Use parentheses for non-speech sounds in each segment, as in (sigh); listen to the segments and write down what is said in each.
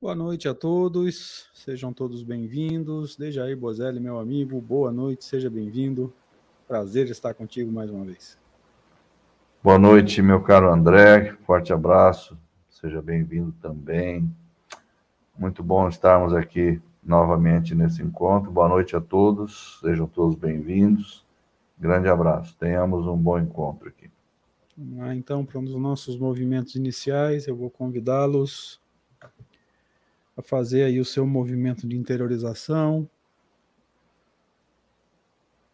Boa noite a todos, sejam todos bem-vindos. Dejaí Bozelli, meu amigo, boa noite, seja bem-vindo. Prazer estar contigo mais uma vez. Boa noite, meu caro André, forte abraço, seja bem-vindo também. Muito bom estarmos aqui novamente nesse encontro. Boa noite a todos, sejam todos bem-vindos. Grande abraço, tenhamos um bom encontro aqui. Então, para um dos nossos movimentos iniciais, eu vou convidá-los a fazer aí o seu movimento de interiorização.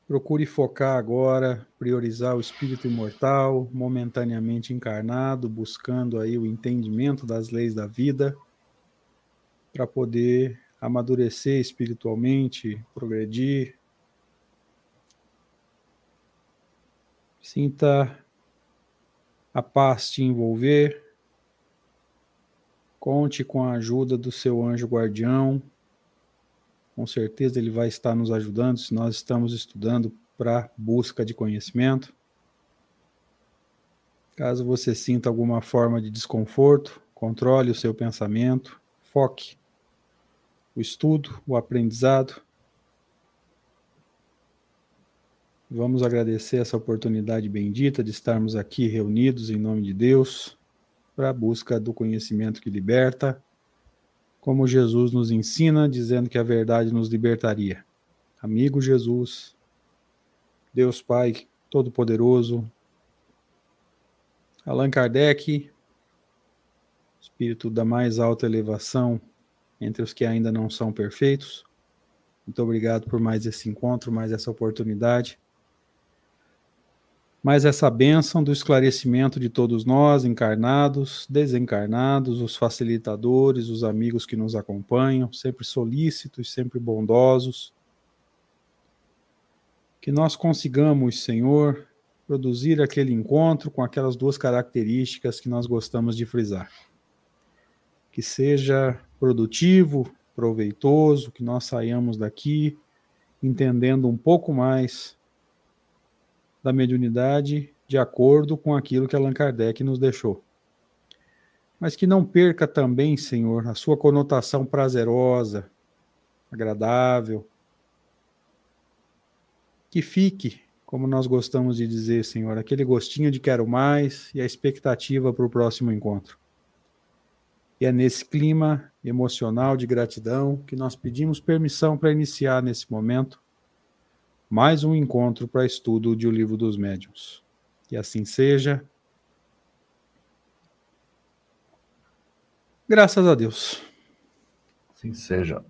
Procure focar agora, priorizar o espírito imortal, momentaneamente encarnado, buscando aí o entendimento das leis da vida, para poder amadurecer espiritualmente, progredir. Sinta a paz te envolver. Conte com a ajuda do seu anjo guardião. Com certeza ele vai estar nos ajudando se nós estamos estudando para busca de conhecimento. Caso você sinta alguma forma de desconforto, controle o seu pensamento, foque o estudo, o aprendizado. Vamos agradecer essa oportunidade bendita de estarmos aqui reunidos em nome de Deus para a busca do conhecimento que liberta, como Jesus nos ensina, dizendo que a verdade nos libertaria. Amigo Jesus, Deus Pai Todo-Poderoso, Allan Kardec, espírito da mais alta elevação entre os que ainda não são perfeitos. Muito obrigado por mais esse encontro, mais essa oportunidade mas essa bênção do esclarecimento de todos nós, encarnados, desencarnados, os facilitadores, os amigos que nos acompanham, sempre solícitos, sempre bondosos. Que nós consigamos, Senhor, produzir aquele encontro com aquelas duas características que nós gostamos de frisar. Que seja produtivo, proveitoso, que nós saiamos daqui entendendo um pouco mais da mediunidade de acordo com aquilo que Allan Kardec nos deixou. Mas que não perca também, Senhor, a sua conotação prazerosa, agradável. Que fique, como nós gostamos de dizer, Senhor, aquele gostinho de quero mais e a expectativa para o próximo encontro. E é nesse clima emocional de gratidão que nós pedimos permissão para iniciar nesse momento mais um encontro para estudo de O Livro dos Médiuns. Que assim seja. Graças a Deus. Assim seja.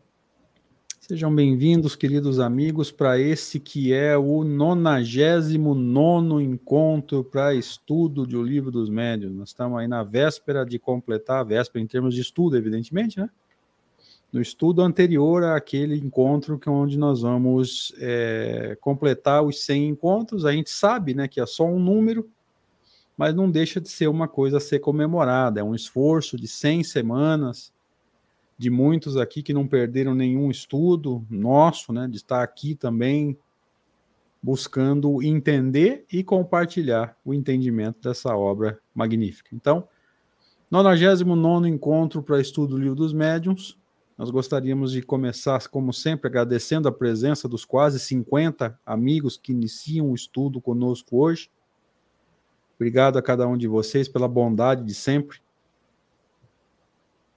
Sejam bem-vindos, queridos amigos, para esse que é o 99 encontro para estudo de O Livro dos Médiuns. Nós estamos aí na véspera de completar a véspera em termos de estudo, evidentemente, né? No estudo anterior àquele encontro que é onde nós vamos é, completar os 100 encontros. A gente sabe né, que é só um número, mas não deixa de ser uma coisa a ser comemorada. É um esforço de 100 semanas, de muitos aqui que não perderam nenhum estudo nosso, né, de estar aqui também buscando entender e compartilhar o entendimento dessa obra magnífica. Então, 99 encontro para estudo do Livro dos Médiuns, nós gostaríamos de começar, como sempre, agradecendo a presença dos quase 50 amigos que iniciam o estudo conosco hoje. Obrigado a cada um de vocês pela bondade de sempre,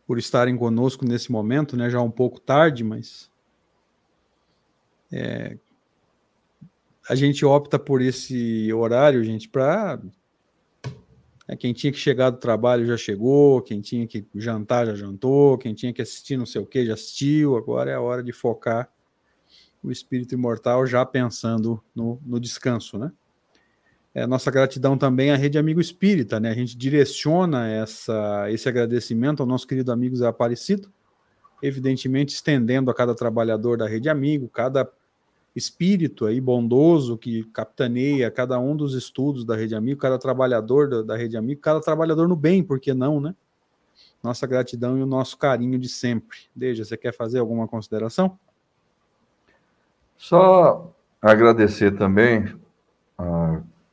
por estarem conosco nesse momento, né? Já um pouco tarde, mas é, a gente opta por esse horário, gente, para é, quem tinha que chegar do trabalho já chegou, quem tinha que jantar já jantou, quem tinha que assistir não sei o que já assistiu. Agora é a hora de focar o espírito imortal já pensando no, no descanso, né? É, nossa gratidão também à Rede Amigo Espírita, né? A gente direciona essa, esse agradecimento ao nosso querido amigo Zé Aparecido, evidentemente estendendo a cada trabalhador da Rede Amigo, cada espírito aí bondoso que capitaneia cada um dos estudos da Rede Amigo, cada trabalhador da, da Rede Amigo, cada trabalhador no bem, por que não, né? Nossa gratidão e o nosso carinho de sempre. Deja, você quer fazer alguma consideração? Só agradecer também,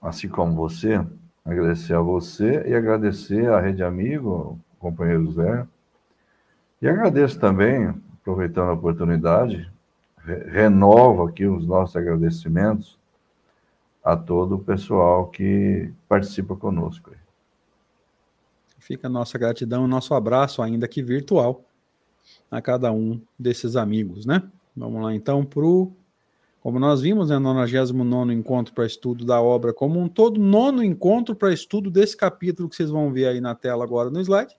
assim como você, agradecer a você e agradecer à Rede Amigo, companheiro Zé, E agradeço também, aproveitando a oportunidade, renovo aqui os nossos agradecimentos a todo o pessoal que participa conosco. Fica a nossa gratidão, nosso abraço, ainda que virtual, a cada um desses amigos, né? Vamos lá então para o. Como nós vimos, né, 99 encontro para estudo da obra como um todo, nono encontro para estudo desse capítulo que vocês vão ver aí na tela agora no slide.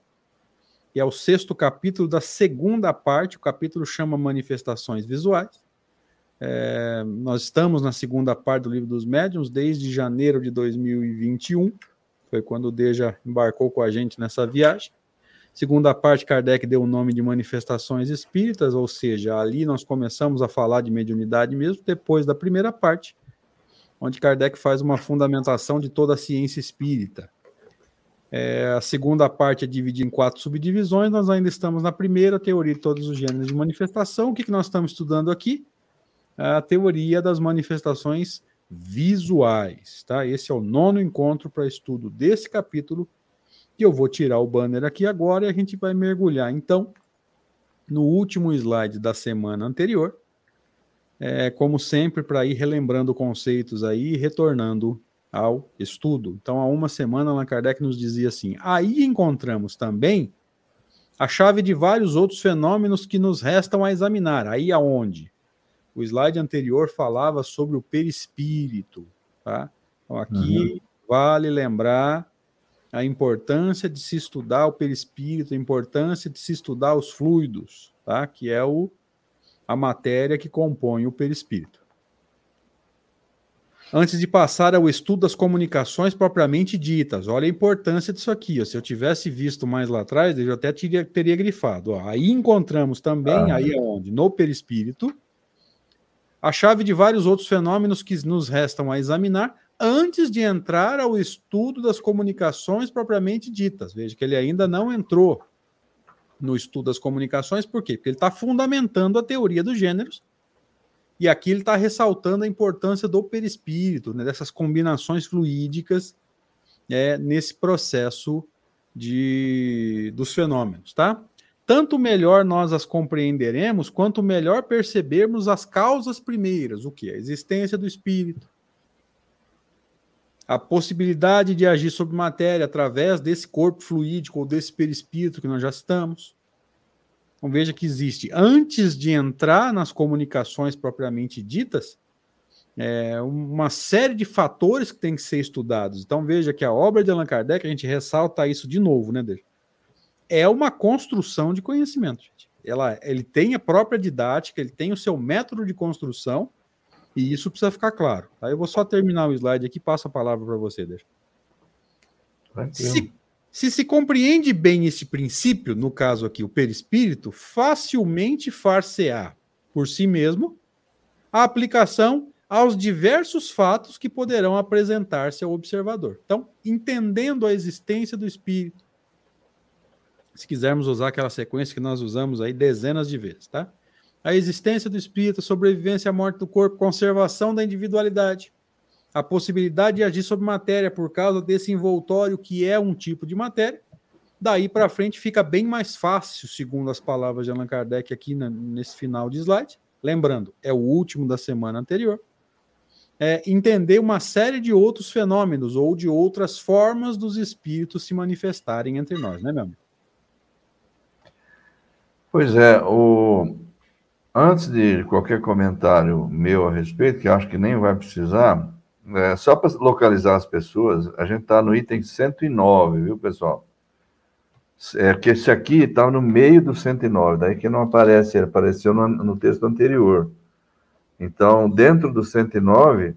E é o sexto capítulo da segunda parte, o capítulo chama Manifestações Visuais. É, nós estamos na segunda parte do livro dos médiuns desde janeiro de 2021, foi quando o Deja embarcou com a gente nessa viagem. Segunda parte, Kardec deu o nome de manifestações espíritas, ou seja, ali nós começamos a falar de mediunidade mesmo, depois da primeira parte, onde Kardec faz uma fundamentação de toda a ciência espírita. É, a segunda parte é dividida em quatro subdivisões, nós ainda estamos na primeira, teoria de todos os gêneros de manifestação. O que, que nós estamos estudando aqui? a teoria das manifestações visuais, tá? Esse é o nono encontro para estudo desse capítulo, que eu vou tirar o banner aqui agora e a gente vai mergulhar, então, no último slide da semana anterior, é, como sempre, para ir relembrando conceitos aí e retornando ao estudo. Então, há uma semana, Allan Kardec nos dizia assim: aí encontramos também a chave de vários outros fenômenos que nos restam a examinar. Aí aonde? O slide anterior falava sobre o perispírito, tá? Então, aqui uhum. vale lembrar a importância de se estudar o perispírito, a importância de se estudar os fluidos, tá? Que é o, a matéria que compõe o perispírito. Antes de passar ao estudo das comunicações propriamente ditas, olha a importância disso aqui. Ó. Se eu tivesse visto mais lá atrás, eu até teria, teria grifado. Ó. Aí encontramos também, ah. aí é onde? No perispírito, a chave de vários outros fenômenos que nos restam a examinar antes de entrar ao estudo das comunicações propriamente ditas. Veja que ele ainda não entrou no estudo das comunicações, por quê? Porque ele está fundamentando a teoria dos gêneros, e aqui ele está ressaltando a importância do perispírito, né, dessas combinações fluídicas é, nesse processo de, dos fenômenos, tá? tanto melhor nós as compreenderemos, quanto melhor percebermos as causas primeiras, o que? A existência do espírito, a possibilidade de agir sobre matéria através desse corpo fluídico ou desse perispírito que nós já estamos. Então veja que existe, antes de entrar nas comunicações propriamente ditas, é, uma série de fatores que tem que ser estudados. Então veja que a obra de Allan Kardec, a gente ressalta isso de novo, né, Deja? é uma construção de conhecimento. Gente. Ela, ele tem a própria didática, ele tem o seu método de construção, e isso precisa ficar claro. Tá? Eu vou só terminar o slide aqui e passo a palavra para você, deixa. Se, se se compreende bem esse princípio, no caso aqui o perispírito, facilmente far-se-á por si mesmo a aplicação aos diversos fatos que poderão apresentar-se ao observador. Então, entendendo a existência do espírito, se quisermos usar aquela sequência que nós usamos aí dezenas de vezes, tá? A existência do espírito, a sobrevivência à morte do corpo, conservação da individualidade, a possibilidade de agir sobre matéria por causa desse envoltório que é um tipo de matéria. Daí para frente fica bem mais fácil, segundo as palavras de Allan Kardec aqui na, nesse final de slide. Lembrando, é o último da semana anterior. É, entender uma série de outros fenômenos ou de outras formas dos espíritos se manifestarem entre nós, né, meu amigo? Pois é, o... antes de qualquer comentário meu a respeito, que acho que nem vai precisar, é, só para localizar as pessoas, a gente está no item 109, viu, pessoal? É que esse aqui está no meio do 109, daí que não aparece, ele apareceu no, no texto anterior. Então, dentro do 109,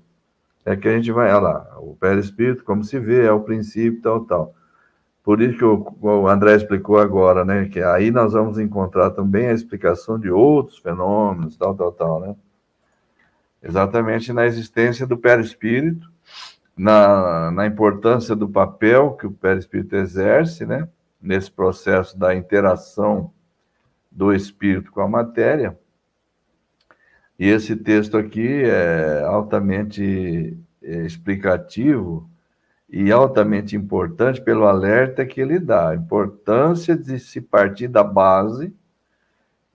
é que a gente vai, olha lá, o perispírito, como se vê, é o princípio, tal, tal. Por isso que o, o André explicou agora, né? Que aí nós vamos encontrar também a explicação de outros fenômenos, tal, tal, tal, né? Exatamente na existência do perispírito, na, na importância do papel que o perispírito exerce, né? Nesse processo da interação do espírito com a matéria. E esse texto aqui é altamente é, explicativo e altamente importante pelo alerta que ele dá, a importância de se partir da base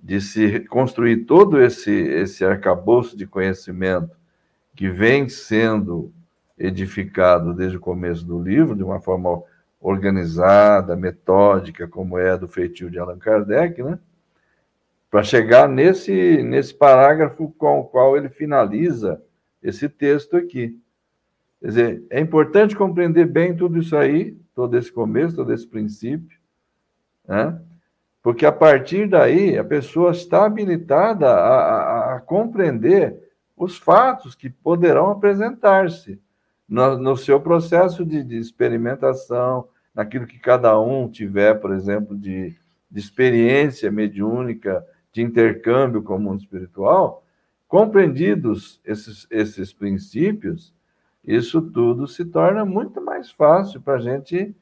de se construir todo esse, esse arcabouço de conhecimento que vem sendo edificado desde o começo do livro, de uma forma organizada, metódica, como é do feitio de Allan Kardec, né? para chegar nesse, nesse parágrafo com o qual ele finaliza esse texto aqui. Quer dizer, é importante compreender bem tudo isso aí, todo esse começo, todo esse princípio, né? Porque a partir daí a pessoa está habilitada a, a, a compreender os fatos que poderão apresentar-se no, no, seu processo de, de, experimentação, naquilo que cada um tiver, por exemplo, de, de experiência mediúnica, de intercâmbio com o mundo espiritual, compreendidos esses, esses princípios, isso tudo se torna muito mais fácil para a gente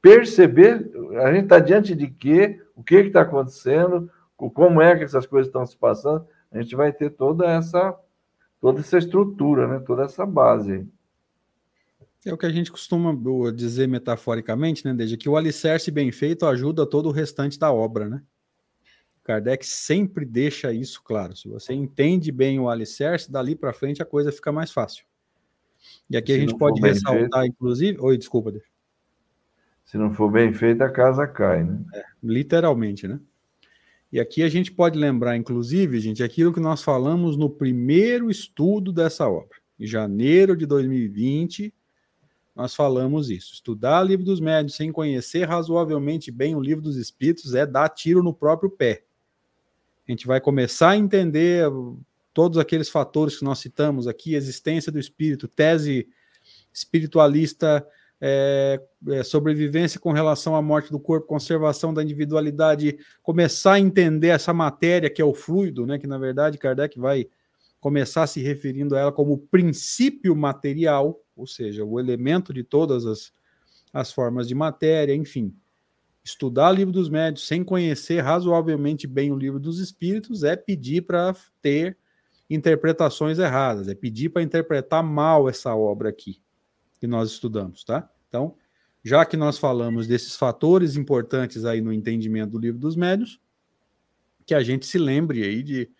perceber, a gente está diante de quê, o que está acontecendo, como é que essas coisas estão se passando, a gente vai ter toda essa toda essa estrutura, né? toda essa base. É o que a gente costuma dizer metaforicamente, né, desde que o alicerce bem feito ajuda todo o restante da obra, né? Kardec sempre deixa isso claro. Se você entende bem o alicerce, dali para frente a coisa fica mais fácil. E aqui Se a gente pode ressaltar, feito... inclusive. Oi, desculpa. Deixa. Se não for bem feito, a casa cai, né? É, literalmente, né? E aqui a gente pode lembrar, inclusive, gente, aquilo que nós falamos no primeiro estudo dessa obra. Em janeiro de 2020, nós falamos isso. Estudar o livro dos médios sem conhecer razoavelmente bem o livro dos espíritos é dar tiro no próprio pé a gente vai começar a entender todos aqueles fatores que nós citamos aqui, existência do espírito, tese espiritualista, é, é, sobrevivência com relação à morte do corpo, conservação da individualidade, começar a entender essa matéria que é o fluido, né, que na verdade Kardec vai começar se referindo a ela como princípio material, ou seja, o elemento de todas as, as formas de matéria, enfim. Estudar o livro dos médios sem conhecer razoavelmente bem o livro dos espíritos é pedir para ter interpretações erradas, é pedir para interpretar mal essa obra aqui que nós estudamos, tá? Então, já que nós falamos desses fatores importantes aí no entendimento do livro dos médios, que a gente se lembre aí de,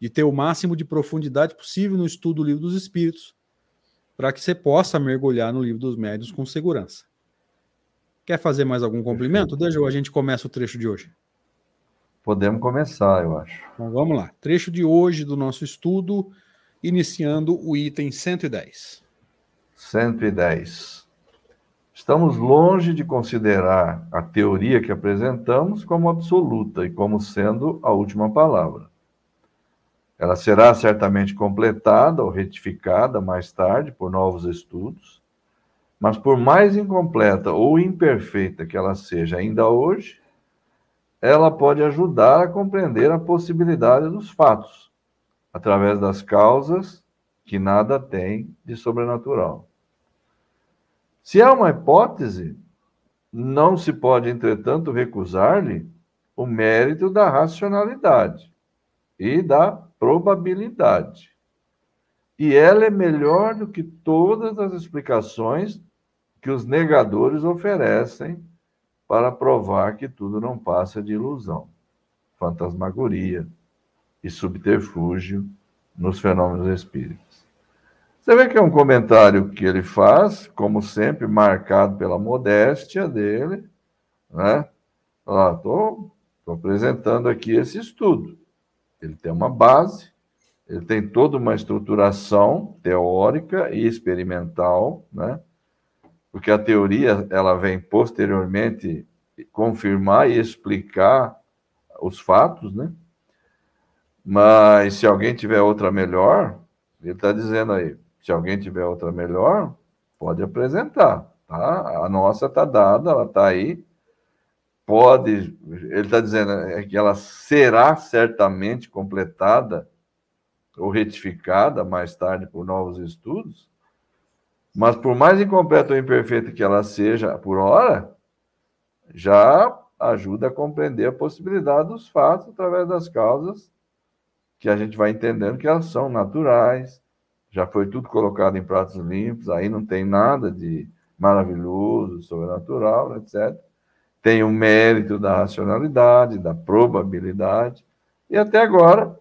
de ter o máximo de profundidade possível no estudo do livro dos espíritos, para que você possa mergulhar no livro dos médios com segurança. Quer fazer mais algum complemento? Deixa a gente começa o trecho de hoje. Podemos começar, eu acho. Então vamos lá. Trecho de hoje do nosso estudo, iniciando o item 110. 110. Estamos longe de considerar a teoria que apresentamos como absoluta e como sendo a última palavra. Ela será certamente completada ou retificada mais tarde por novos estudos, mas por mais incompleta ou imperfeita que ela seja ainda hoje, ela pode ajudar a compreender a possibilidade dos fatos, através das causas que nada tem de sobrenatural. Se há uma hipótese, não se pode, entretanto, recusar-lhe o mérito da racionalidade e da probabilidade. E ela é melhor do que todas as explicações que os negadores oferecem para provar que tudo não passa de ilusão, fantasmagoria e subterfúgio nos fenômenos espíritas. Você vê que é um comentário que ele faz, como sempre, marcado pela modéstia dele, né? Estou apresentando aqui esse estudo. Ele tem uma base, ele tem toda uma estruturação teórica e experimental, né? porque a teoria ela vem posteriormente confirmar e explicar os fatos, né? Mas se alguém tiver outra melhor, ele está dizendo aí, se alguém tiver outra melhor, pode apresentar, tá? A nossa está dada, ela está aí, pode, ele está dizendo é que ela será certamente completada ou retificada mais tarde por novos estudos, mas por mais incompleta ou imperfeita que ela seja por hora, já ajuda a compreender a possibilidade dos fatos através das causas que a gente vai entendendo que elas são naturais, já foi tudo colocado em pratos limpos, aí não tem nada de maravilhoso, sobrenatural, etc. Tem o mérito da racionalidade, da probabilidade, E até agora,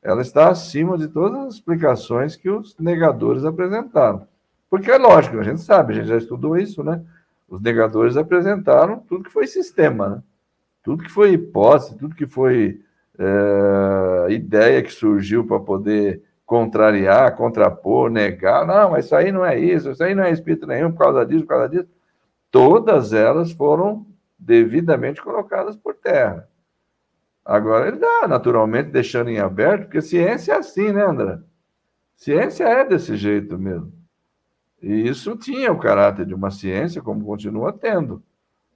ela está acima de todas as explicações que os negadores apresentaram. Porque é lógico, a gente sabe, a gente já estudou isso, né? Os negadores apresentaram tudo que foi sistema, né? Tudo que foi hipótese, tudo que foi é, ideia que surgiu para poder contrariar, contrapor, negar. Não, mas isso aí não é isso, isso aí não é espírito nenhum por causa disso, por causa disso. Todas elas foram devidamente colocadas por terra. Agora, ele dá, naturalmente, deixando em aberto, porque ciência é assim, né, André? Ciência é desse jeito mesmo. E isso tinha o caráter de uma ciência, como continua tendo.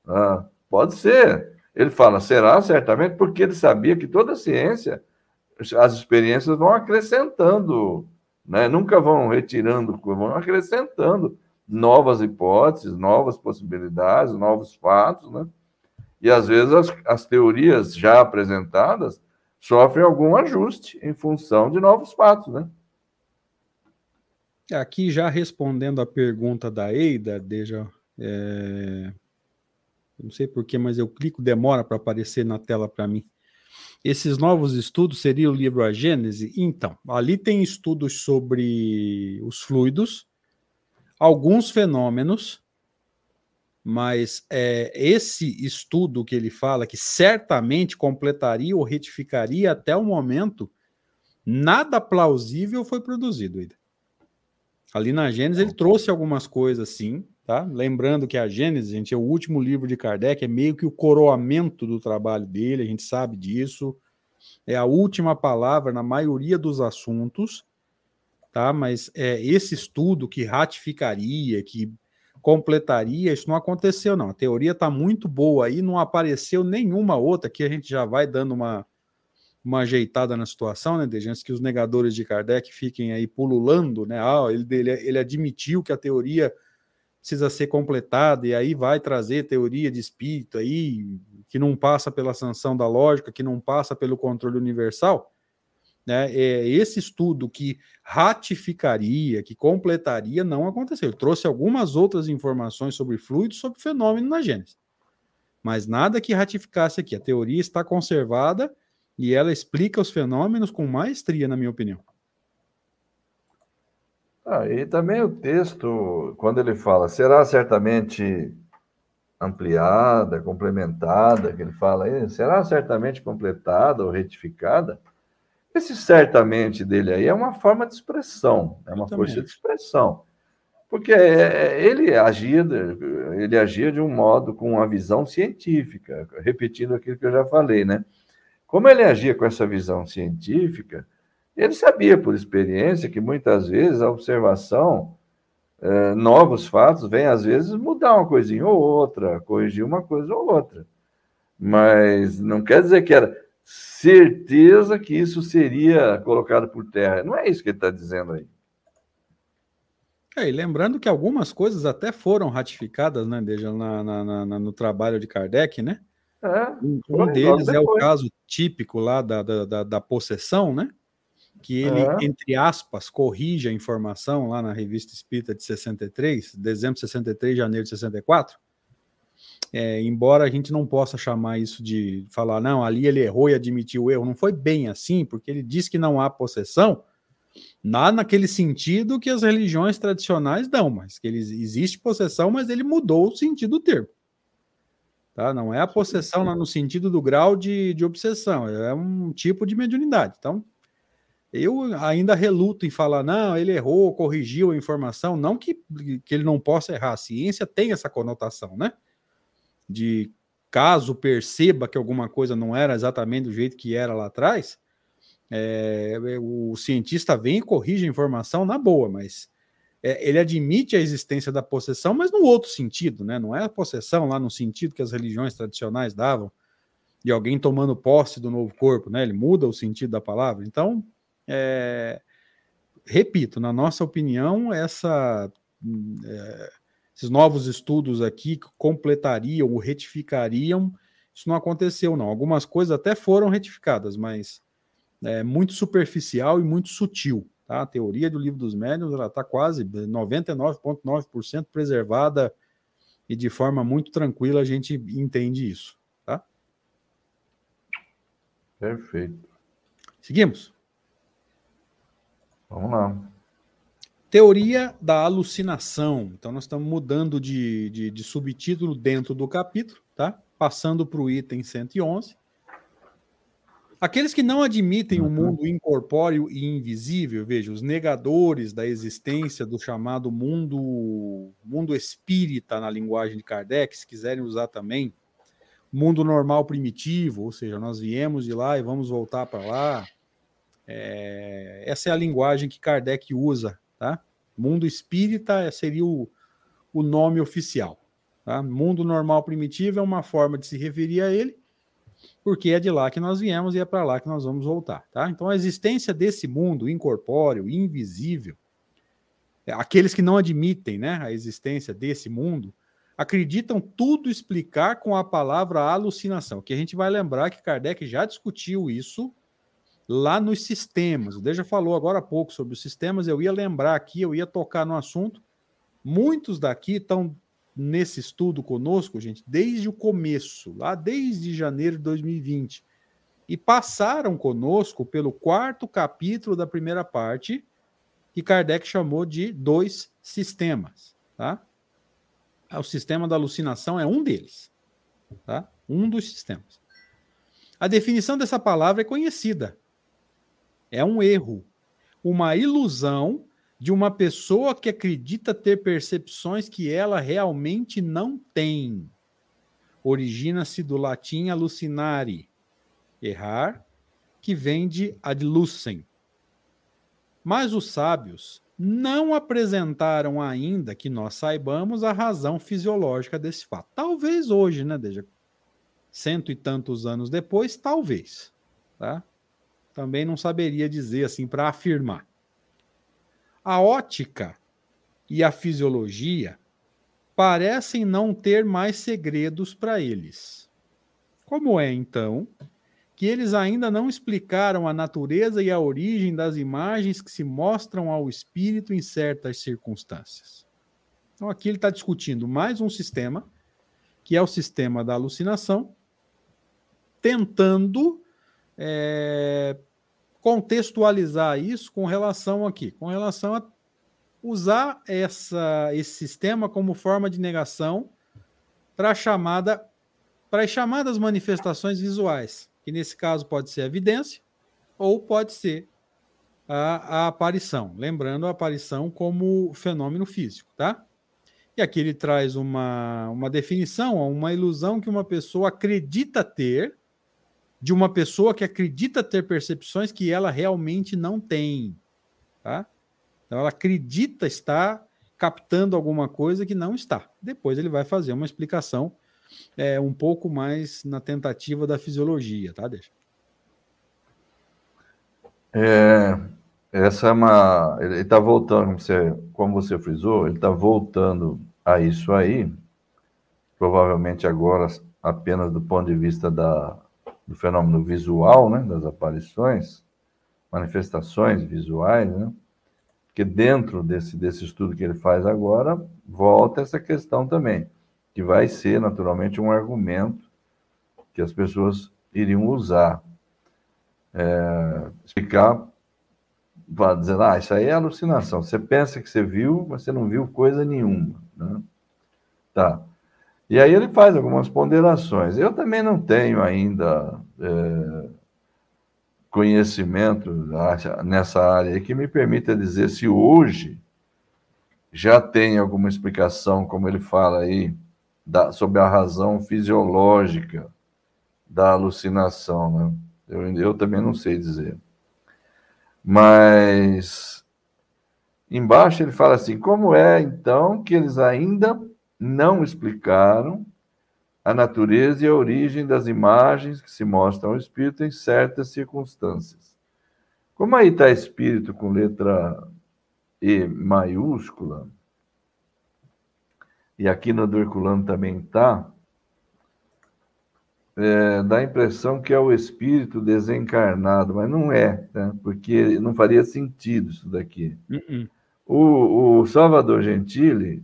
Ah, pode ser. Ele fala, será certamente, porque ele sabia que toda ciência, as experiências vão acrescentando, né? nunca vão retirando, vão acrescentando novas hipóteses, novas possibilidades, novos fatos, né? E às vezes as, as teorias já apresentadas sofrem algum ajuste em função de novos fatos, né? Aqui já respondendo a pergunta da Eida, Deja, é... não sei porquê, mas eu clico, demora para aparecer na tela para mim. Esses novos estudos seria o livro A Gênese? Então, ali tem estudos sobre os fluidos, alguns fenômenos, mas é, esse estudo que ele fala, que certamente completaria ou retificaria até o momento, nada plausível foi produzido ainda. Ali na Gênesis ele trouxe algumas coisas sim, tá? Lembrando que a Gênesis, gente, é o último livro de Kardec, é meio que o coroamento do trabalho dele, a gente sabe disso. É a última palavra na maioria dos assuntos, tá? Mas é esse estudo que ratificaria, que completaria, isso não aconteceu, não. A teoria está muito boa aí, não apareceu nenhuma outra, que a gente já vai dando uma, uma ajeitada na situação, né, desde antes que os negadores de Kardec fiquem aí pululando, né? Ah, ele, ele, ele admitiu que a teoria precisa ser completada, e aí vai trazer teoria de espírito aí, que não passa pela sanção da lógica, que não passa pelo controle universal. Né? É, esse estudo que ratificaria, que completaria, não aconteceu. trouxe algumas outras informações sobre fluidos, sobre fenômeno na Gênesis. Mas nada que ratificasse aqui. A teoria está conservada e ela explica os fenômenos com maestria, na minha opinião. Ah, e também o texto, quando ele fala, será certamente ampliada, complementada, que ele fala aí, será certamente completada ou retificada, esse certamente dele aí é uma forma de expressão, é uma força de expressão. Porque é, é, ele agia, ele agia de um modo com uma visão científica, repetindo aquilo que eu já falei, né? Como ele agia com essa visão científica, ele sabia por experiência que muitas vezes a observação, eh, novos fatos, vem às vezes mudar uma coisinha ou outra, corrigir uma coisa ou outra. Mas não quer dizer que era certeza que isso seria colocado por terra. Não é isso que ele está dizendo aí. É, e lembrando que algumas coisas até foram ratificadas, né, desde na, na, na, no trabalho de Kardec, né? É, um, um deles é o caso típico lá da, da, da, possessão, né? Que ele, é. entre aspas, corrige a informação lá na revista Espírita de 63, dezembro de 63, janeiro de 64 é, embora a gente não possa chamar isso de falar, não, ali ele errou e admitiu o erro, não foi bem assim, porque ele diz que não há possessão, nada naquele sentido que as religiões tradicionais dão, mas que ele, existe possessão, mas ele mudou o sentido do termo. Tá? Não é a possessão no sentido do grau de, de obsessão, é um tipo de mediunidade. Então, eu ainda reluto em falar, não, ele errou, corrigiu a informação, não que, que ele não possa errar, a ciência tem essa conotação, né? de caso perceba que alguma coisa não era exatamente do jeito que era lá atrás, é, o cientista vem e corrige a informação na boa, mas é, ele admite a existência da possessão, mas no outro sentido, né? Não é a possessão lá no sentido que as religiões tradicionais davam, de alguém tomando posse do novo corpo, né? Ele muda o sentido da palavra. Então, é, repito, na nossa opinião, essa é, esses novos estudos aqui completariam ou retificariam. Isso não aconteceu, não. Algumas coisas até foram retificadas, mas é muito superficial e muito sutil. Tá? A teoria do livro dos médiuns está quase 99,9% preservada e de forma muito tranquila a gente entende isso. Tá? Perfeito. Seguimos? Vamos lá. Teoria da alucinação. Então, nós estamos mudando de, de, de subtítulo dentro do capítulo, tá? Passando para o item 111. Aqueles que não admitem o um mundo incorpóreo e invisível, veja, os negadores da existência do chamado mundo, mundo espírita na linguagem de Kardec, se quiserem usar também, mundo normal primitivo, ou seja, nós viemos de lá e vamos voltar para lá. É, essa é a linguagem que Kardec usa, tá? Mundo espírita seria o, o nome oficial. Tá? Mundo normal primitivo é uma forma de se referir a ele, porque é de lá que nós viemos e é para lá que nós vamos voltar. Tá? Então, a existência desse mundo incorpóreo, invisível, é, aqueles que não admitem né, a existência desse mundo, acreditam tudo explicar com a palavra alucinação, que a gente vai lembrar que Kardec já discutiu isso lá nos sistemas. O Deja falou agora há pouco sobre os sistemas, eu ia lembrar aqui, eu ia tocar no assunto. Muitos daqui estão nesse estudo conosco, gente, desde o começo, lá desde janeiro de 2020, e passaram conosco pelo quarto capítulo da primeira parte, que Kardec chamou de dois sistemas, tá? O sistema da alucinação é um deles, tá? Um dos sistemas. A definição dessa palavra é conhecida. É um erro, uma ilusão de uma pessoa que acredita ter percepções que ela realmente não tem. Origina-se do latim alucinare, errar, que vem de ad lucem. Mas os sábios não apresentaram ainda que nós saibamos a razão fisiológica desse fato. Talvez hoje, né, Deja? Cento e tantos anos depois, talvez. Tá? Também não saberia dizer assim para afirmar. A ótica e a fisiologia parecem não ter mais segredos para eles. Como é, então, que eles ainda não explicaram a natureza e a origem das imagens que se mostram ao espírito em certas circunstâncias. Então, aqui ele está discutindo mais um sistema, que é o sistema da alucinação, tentando é, contextualizar isso com relação aqui, com relação a usar essa, esse sistema como forma de negação para chamada para as chamadas manifestações visuais que nesse caso pode ser a evidência ou pode ser a, a aparição. Lembrando a aparição como fenômeno físico, tá? E aqui ele traz uma, uma definição, uma ilusão que uma pessoa acredita ter, de uma pessoa que acredita ter percepções que ela realmente não tem. Tá? Então ela acredita estar captando alguma coisa que não está. Depois ele vai fazer uma explicação é, um pouco mais na tentativa da fisiologia, tá? Deixa. É, essa é uma. Ele está voltando, como você, como você frisou, ele está voltando a isso aí, provavelmente agora apenas do ponto de vista da, do fenômeno visual, né, das aparições, manifestações visuais, né? Que dentro desse, desse estudo que ele faz agora, volta essa questão também que vai ser naturalmente um argumento que as pessoas iriam usar. É, explicar, para dizer, ah, isso aí é alucinação. Você pensa que você viu, mas você não viu coisa nenhuma. Né? Tá. E aí ele faz algumas ponderações. Eu também não tenho ainda é, conhecimento nessa área que me permita dizer se hoje já tem alguma explicação, como ele fala aí, da, sobre a razão fisiológica da alucinação. Né? Eu, eu também não sei dizer. Mas embaixo ele fala assim: como é então que eles ainda não explicaram a natureza e a origem das imagens que se mostram ao espírito em certas circunstâncias? Como aí está espírito com letra E maiúscula, e aqui no Herculano também está, é, dá a impressão que é o espírito desencarnado, mas não é, né? porque não faria sentido isso daqui. Uh -uh. O, o, Salvador Gentili,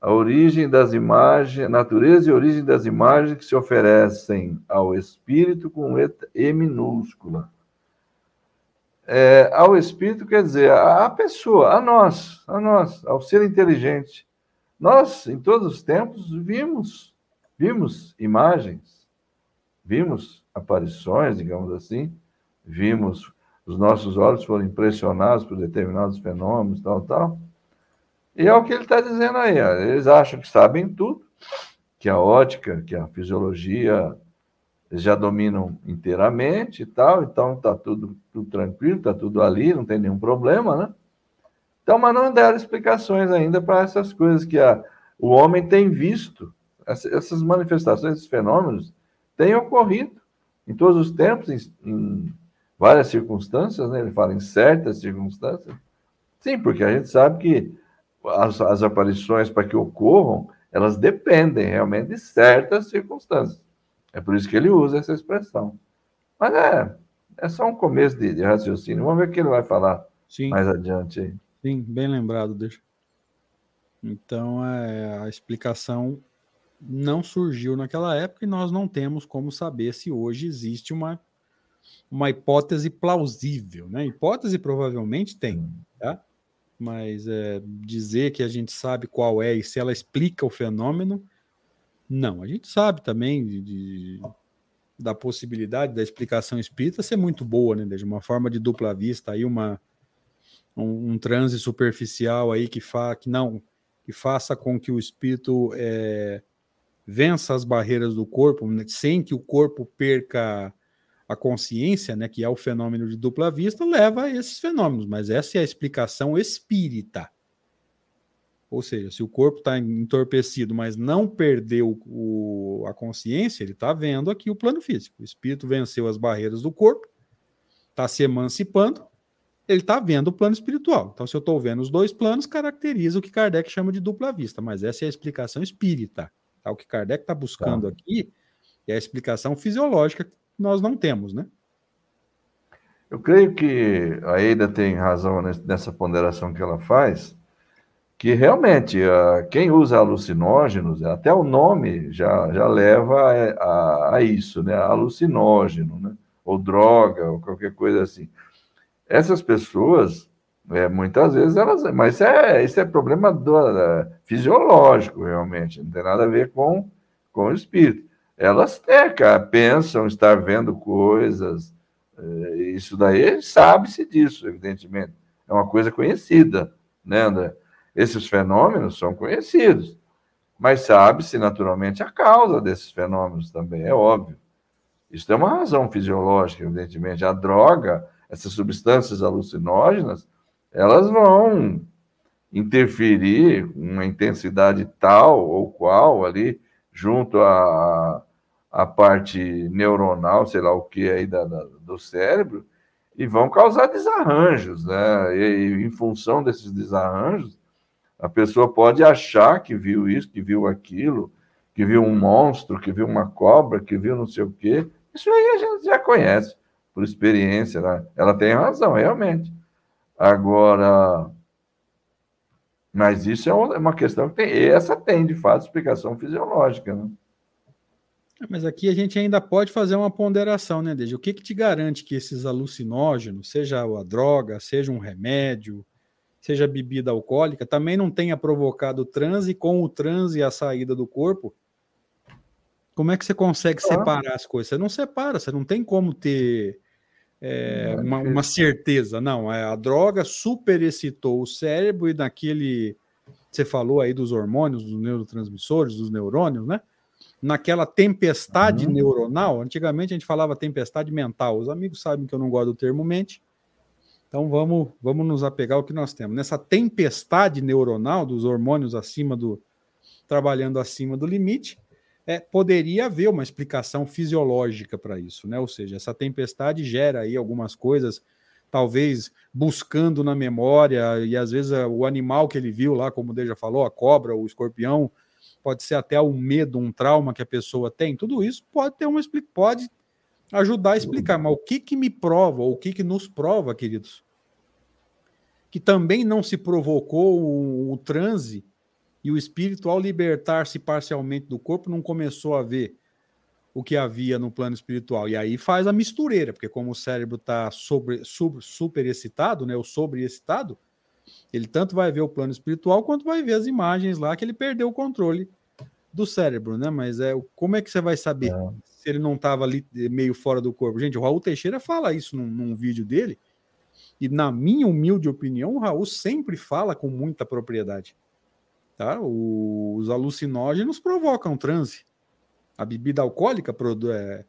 a origem das imagens, natureza e origem das imagens que se oferecem ao espírito com E minúscula. é, ao espírito quer dizer a pessoa, a nós, a nós, ao ser inteligente. Nós, em todos os tempos, vimos, vimos imagens, vimos aparições, digamos assim, vimos, os nossos olhos foram impressionados por determinados fenômenos, tal, tal. E é o que ele está dizendo aí. Eles acham que sabem tudo, que a ótica, que a fisiologia, já dominam inteiramente e tal, então está tudo, tudo tranquilo, está tudo ali, não tem nenhum problema, né? Então, mas não deram explicações ainda para essas coisas que a, o homem tem visto. Essas manifestações, esses fenômenos, têm ocorrido em todos os tempos, em, em várias circunstâncias, né? ele fala em certas circunstâncias. Sim, porque a gente sabe que as, as aparições, para que ocorram, elas dependem realmente de certas circunstâncias. É por isso que ele usa essa expressão. Mas é, é só um começo de, de raciocínio. Vamos ver o que ele vai falar Sim. mais adiante aí. Sim, bem lembrado, deixa. Então, é, a explicação não surgiu naquela época e nós não temos como saber se hoje existe uma, uma hipótese plausível. Né? Hipótese provavelmente tem? Mas é, dizer que a gente sabe qual é e se ela explica o fenômeno, não. A gente sabe também de, de, da possibilidade da explicação espírita ser muito boa, né? De uma forma de dupla vista, aí uma, um, um transe superficial aí que, fa, que não que faça com que o espírito é, vença as barreiras do corpo, né? sem que o corpo perca a consciência, né, que é o fenômeno de dupla vista, leva a esses fenômenos, mas essa é a explicação espírita. Ou seja, se o corpo está entorpecido, mas não perdeu o, a consciência, ele está vendo aqui o plano físico. O espírito venceu as barreiras do corpo, está se emancipando, ele está vendo o plano espiritual. Então, se eu estou vendo os dois planos, caracteriza o que Kardec chama de dupla vista, mas essa é a explicação espírita. Tá? O que Kardec está buscando tá. aqui é a explicação fisiológica nós não temos, né? Eu creio que a Eida tem razão nessa ponderação que ela faz, que realmente quem usa alucinógenos, até o nome já, já leva a, a, a isso, né? Alucinógeno, né? ou droga, ou qualquer coisa assim. Essas pessoas, é, muitas vezes elas. Mas é, isso é problema do, é, fisiológico, realmente, não tem nada a ver com, com o espírito elas é, cara, pensam estar vendo coisas. É, isso daí sabe-se disso, evidentemente. É uma coisa conhecida, né, André? Esses fenômenos são conhecidos. Mas sabe-se naturalmente a causa desses fenômenos também, é óbvio. Isso tem uma razão fisiológica, evidentemente. A droga, essas substâncias alucinógenas, elas vão interferir uma intensidade tal ou qual ali junto a, a parte neuronal, sei lá o que aí da, da, do cérebro, e vão causar desarranjos, né? E, e, em função desses desarranjos, a pessoa pode achar que viu isso, que viu aquilo, que viu um monstro, que viu uma cobra, que viu não sei o quê. Isso aí a gente já conhece por experiência, né? Ela tem razão, realmente. Agora, mas isso é uma questão que tem, essa tem de fato explicação fisiológica, né? Mas aqui a gente ainda pode fazer uma ponderação, né, Desde O que, que te garante que esses alucinógenos, seja a droga, seja um remédio, seja bebida alcoólica, também não tenha provocado transe com o transe a saída do corpo? Como é que você consegue separar as coisas? Você não separa, você não tem como ter é, uma, uma, certeza. Não, é, a droga superexcitou o cérebro e naquele. Você falou aí dos hormônios, dos neurotransmissores, dos neurônios, né? Naquela tempestade uhum. neuronal. Antigamente a gente falava tempestade mental. Os amigos sabem que eu não gosto do termo mente. Então vamos, vamos nos apegar ao que nós temos. Nessa tempestade neuronal dos hormônios acima do trabalhando acima do limite, é, poderia haver uma explicação fisiológica para isso, né? Ou seja, essa tempestade gera aí algumas coisas, talvez buscando na memória, e às vezes o animal que ele viu lá, como o Deja falou, a cobra, o escorpião, pode ser até um medo, um trauma que a pessoa tem, tudo isso pode ter uma pode ajudar a explicar, mas o que que me prova, ou o que que nos prova, queridos, que também não se provocou o, o transe e o espírito ao libertar-se parcialmente do corpo não começou a ver o que havia no plano espiritual. E aí faz a mistureira, porque como o cérebro está sobre, super, super excitado, né, ou sobre excitado, ele tanto vai ver o plano espiritual quanto vai ver as imagens lá que ele perdeu o controle do cérebro, né? Mas é como é que você vai saber é. se ele não estava ali eh, meio fora do corpo? Gente, o Raul Teixeira fala isso num, num vídeo dele, e na minha humilde opinião, o Raul sempre fala com muita propriedade. Tá? Os alucinógenos provocam transe. A bebida alcoólica produ, é,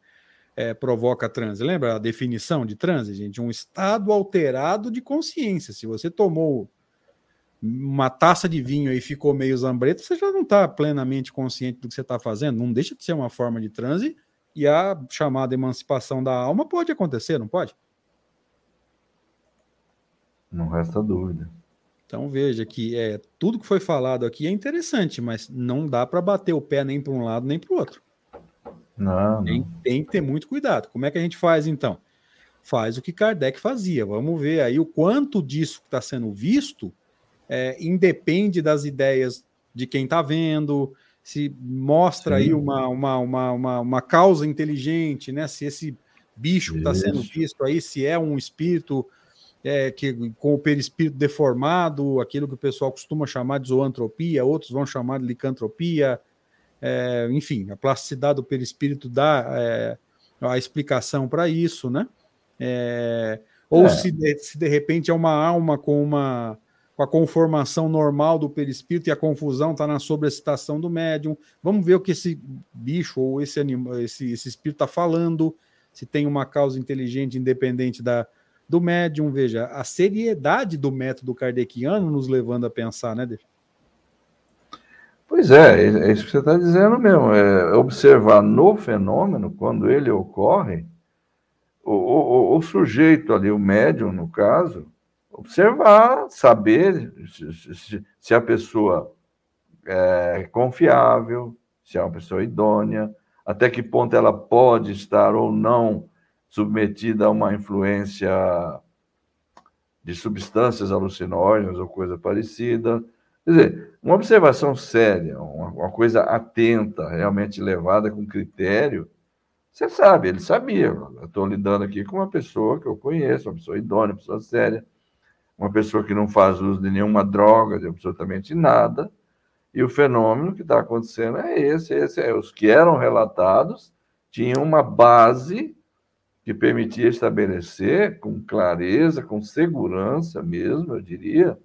é, provoca transe. Lembra a definição de transe, gente? Um estado alterado de consciência. Se você tomou uma taça de vinho e ficou meio zambreto, você já não está plenamente consciente do que você está fazendo. Não deixa de ser uma forma de transe e a chamada emancipação da alma pode acontecer, não pode? Não resta dúvida. Então veja que é tudo que foi falado aqui é interessante, mas não dá para bater o pé nem para um lado nem para o outro. Não, tem, tem, que ter muito cuidado. Como é que a gente faz então? Faz o que Kardec fazia. Vamos ver aí o quanto disso que está sendo visto é, independe das ideias de quem está vendo, se mostra Sim. aí uma, uma, uma, uma, uma causa inteligente, né? Se esse bicho está sendo visto aí, se é um espírito é, que com o perispírito deformado, aquilo que o pessoal costuma chamar de zoantropia, outros vão chamar de licantropia, é, enfim, a plasticidade do perispírito dá é, a explicação para isso, né? É, ou é. se de, se de repente é uma alma com uma com a conformação normal do perispírito e a confusão está na sobrecitação do médium. Vamos ver o que esse bicho ou esse, anima, esse, esse espírito está falando, se tem uma causa inteligente independente da, do médium. Veja, a seriedade do método kardeciano nos levando a pensar, né, Deixa? Pois é, é, é isso que você está dizendo mesmo. É observar no fenômeno, quando ele ocorre, o, o, o sujeito ali, o médium, no caso, observar, saber se, se a pessoa é confiável, se é uma pessoa idônea, até que ponto ela pode estar ou não submetida a uma influência de substâncias alucinógenas ou coisa parecida. Quer dizer, uma observação séria, uma, uma coisa atenta, realmente levada com critério, você sabe, ele sabia. Estou lidando aqui com uma pessoa que eu conheço, uma pessoa idônea, uma pessoa séria, uma pessoa que não faz uso de nenhuma droga, de absolutamente nada. E o fenômeno que está acontecendo é esse, esse é. Os que eram relatados tinham uma base que permitia estabelecer com clareza, com segurança mesmo, eu diria,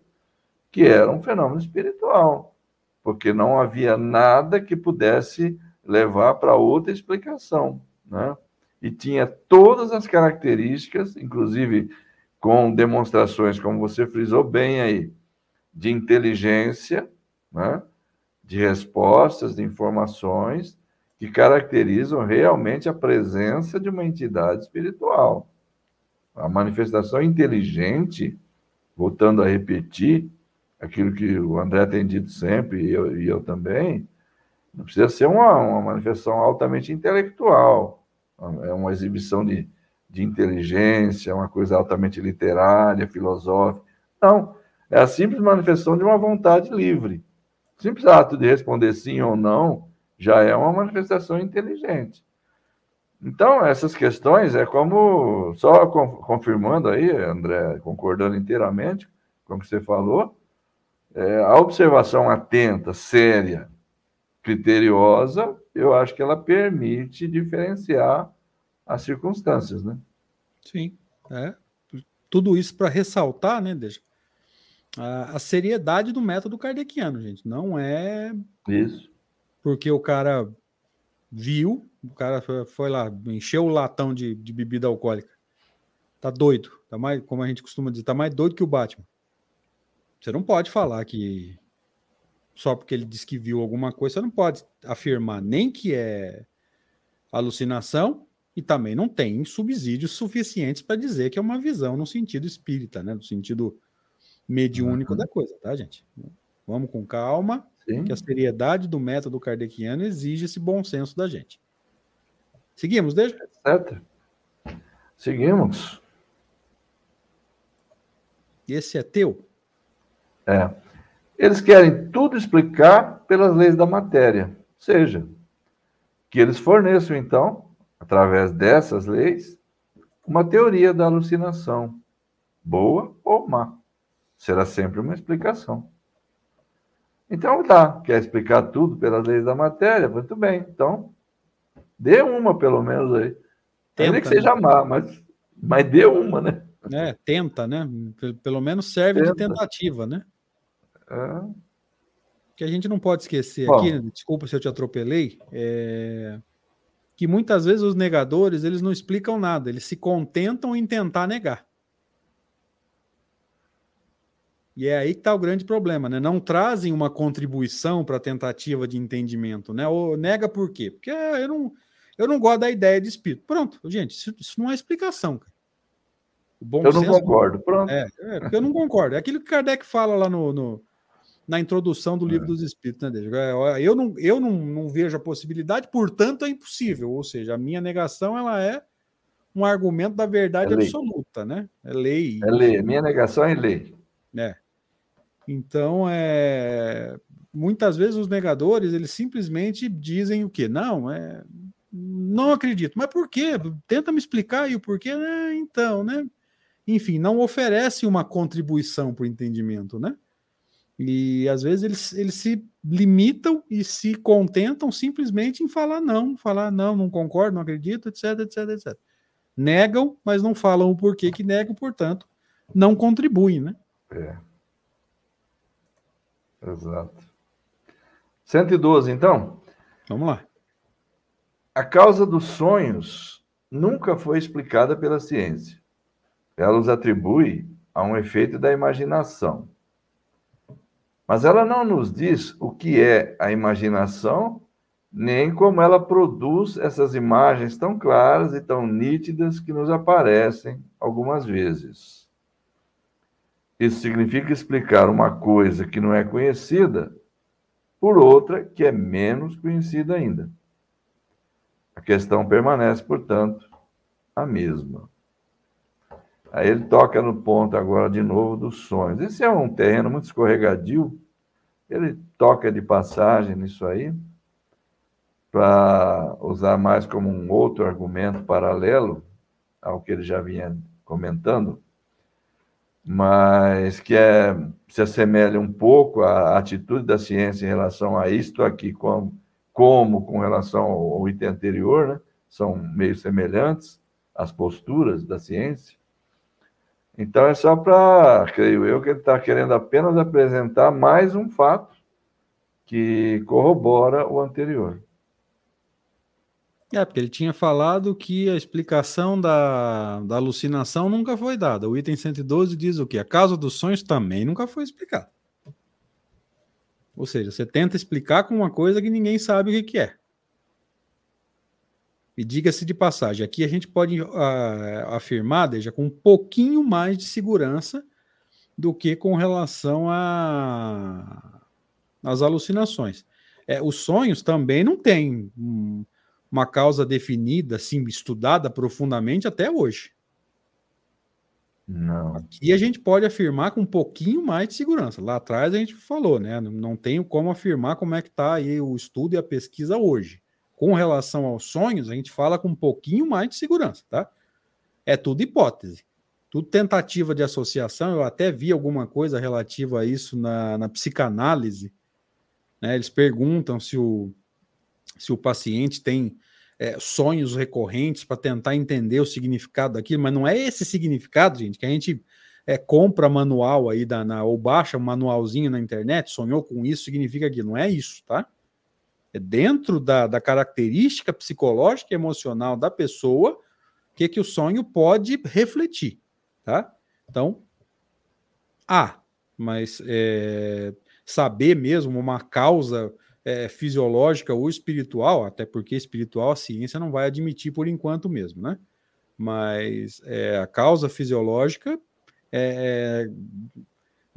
que era um fenômeno espiritual, porque não havia nada que pudesse levar para outra explicação, né? E tinha todas as características, inclusive com demonstrações, como você frisou bem aí, de inteligência, né? de respostas, de informações que caracterizam realmente a presença de uma entidade espiritual. A manifestação inteligente, voltando a repetir, aquilo que o André tem dito sempre, e eu, e eu também, não precisa ser uma, uma manifestação altamente intelectual, é uma exibição de, de inteligência, uma coisa altamente literária, filosófica. Não, é a simples manifestação de uma vontade livre. O simples ato de responder sim ou não já é uma manifestação inteligente. Então, essas questões é como, só confirmando aí, André, concordando inteiramente com o que você falou, é, a observação atenta, séria, criteriosa, eu acho que ela permite diferenciar as circunstâncias, né? Sim, é. Tudo isso para ressaltar, né, deixa a, a, seriedade do método kardeciano, gente. Não é isso porque o cara viu, o cara foi lá, encheu o latão de, de bebida alcoólica. Tá doido, tá mais, como a gente costuma dizer, tá mais doido que o Batman. Você não pode falar que só porque ele disse que viu alguma coisa, você não pode afirmar nem que é alucinação e também não tem subsídios suficientes para dizer que é uma visão no sentido espírita, né? No sentido mediúnico uhum. da coisa, tá, gente? Vamos com calma, Sim. que a seriedade do método kardeciano exige esse bom senso da gente. Seguimos, deixa? Certo. Seguimos. Esse é teu? É. Eles querem tudo explicar pelas leis da matéria. Ou seja, que eles forneçam, então, através dessas leis, uma teoria da alucinação, boa ou má. Será sempre uma explicação. Então, tá, quer explicar tudo pelas leis da matéria? Muito bem, então, dê uma pelo menos aí. Tenta, Ainda que seja né? má, mas, mas dê uma, né? É, tenta, né? Pelo menos serve tenta. de tentativa, né? É. Que a gente não pode esquecer Bom, aqui, desculpa se eu te atropelei, é... que muitas vezes os negadores eles não explicam nada, eles se contentam em tentar negar. E é aí que está o grande problema, né? Não trazem uma contribuição para a tentativa de entendimento, né? Ou nega por quê? Porque eu não, eu não gosto da ideia de espírito. Pronto, gente, isso, isso não é explicação. Cara. eu não concordo, pronto. É, é, eu não concordo. É aquilo que Kardec fala lá no, no na introdução do livro é. dos Espíritos, né, Deja? É, eu, não, eu não, não vejo a possibilidade, portanto é impossível. Ou seja, a minha negação ela é um argumento da verdade é absoluta, né? É lei. É lei. A minha negação é lei. É. Então, é, muitas vezes os negadores, eles simplesmente dizem o quê? Não, é, não acredito. Mas por quê? Tenta me explicar aí o porquê. Né? Então, né? Enfim, não oferece uma contribuição para o entendimento, né? E às vezes eles, eles se limitam e se contentam simplesmente em falar não, falar não, não concordo, não acredito, etc, etc, etc. Negam, mas não falam o porquê que negam, portanto, não contribuem, né? É. Exato. 112, então? Vamos lá. A causa dos sonhos nunca foi explicada pela ciência. Ela os atribui a um efeito da imaginação. Mas ela não nos diz o que é a imaginação, nem como ela produz essas imagens tão claras e tão nítidas que nos aparecem algumas vezes. Isso significa explicar uma coisa que não é conhecida por outra que é menos conhecida ainda. A questão permanece, portanto, a mesma. Aí ele toca no ponto agora de novo dos sonhos. Esse é um terreno muito escorregadio. Ele toca de passagem nisso aí, para usar mais como um outro argumento paralelo ao que ele já vinha comentando mas que é, se assemelha um pouco à atitude da ciência em relação a isto aqui, como, como com relação ao item anterior, né? são meio semelhantes as posturas da ciência. Então é só para, creio eu, que ele está querendo apenas apresentar mais um fato que corrobora o anterior. É, porque ele tinha falado que a explicação da, da alucinação nunca foi dada. O item 112 diz o quê? A causa dos sonhos também nunca foi explicada. Ou seja, você tenta explicar com uma coisa que ninguém sabe o que, que é. E diga-se de passagem, aqui a gente pode uh, afirmar, Deja, com um pouquinho mais de segurança do que com relação às alucinações. É, os sonhos também não têm. Um, uma causa definida, assim, estudada profundamente até hoje. Não. Aqui a gente pode afirmar com um pouquinho mais de segurança. Lá atrás a gente falou, né? Não tenho como afirmar como é que está aí o estudo e a pesquisa hoje. Com relação aos sonhos, a gente fala com um pouquinho mais de segurança, tá? É tudo hipótese. Tudo tentativa de associação. Eu até vi alguma coisa relativa a isso na, na psicanálise. Né? Eles perguntam se o, se o paciente tem é, sonhos recorrentes para tentar entender o significado daquilo, mas não é esse significado, gente, que a gente é, compra manual aí da, na, ou baixa um manualzinho na internet, sonhou com isso, significa aquilo. Não é isso, tá? É dentro da, da característica psicológica e emocional da pessoa que, que o sonho pode refletir, tá? Então, ah, mas é, saber mesmo uma causa é, fisiológica ou espiritual, até porque espiritual a ciência não vai admitir por enquanto mesmo, né? Mas é, a causa fisiológica é,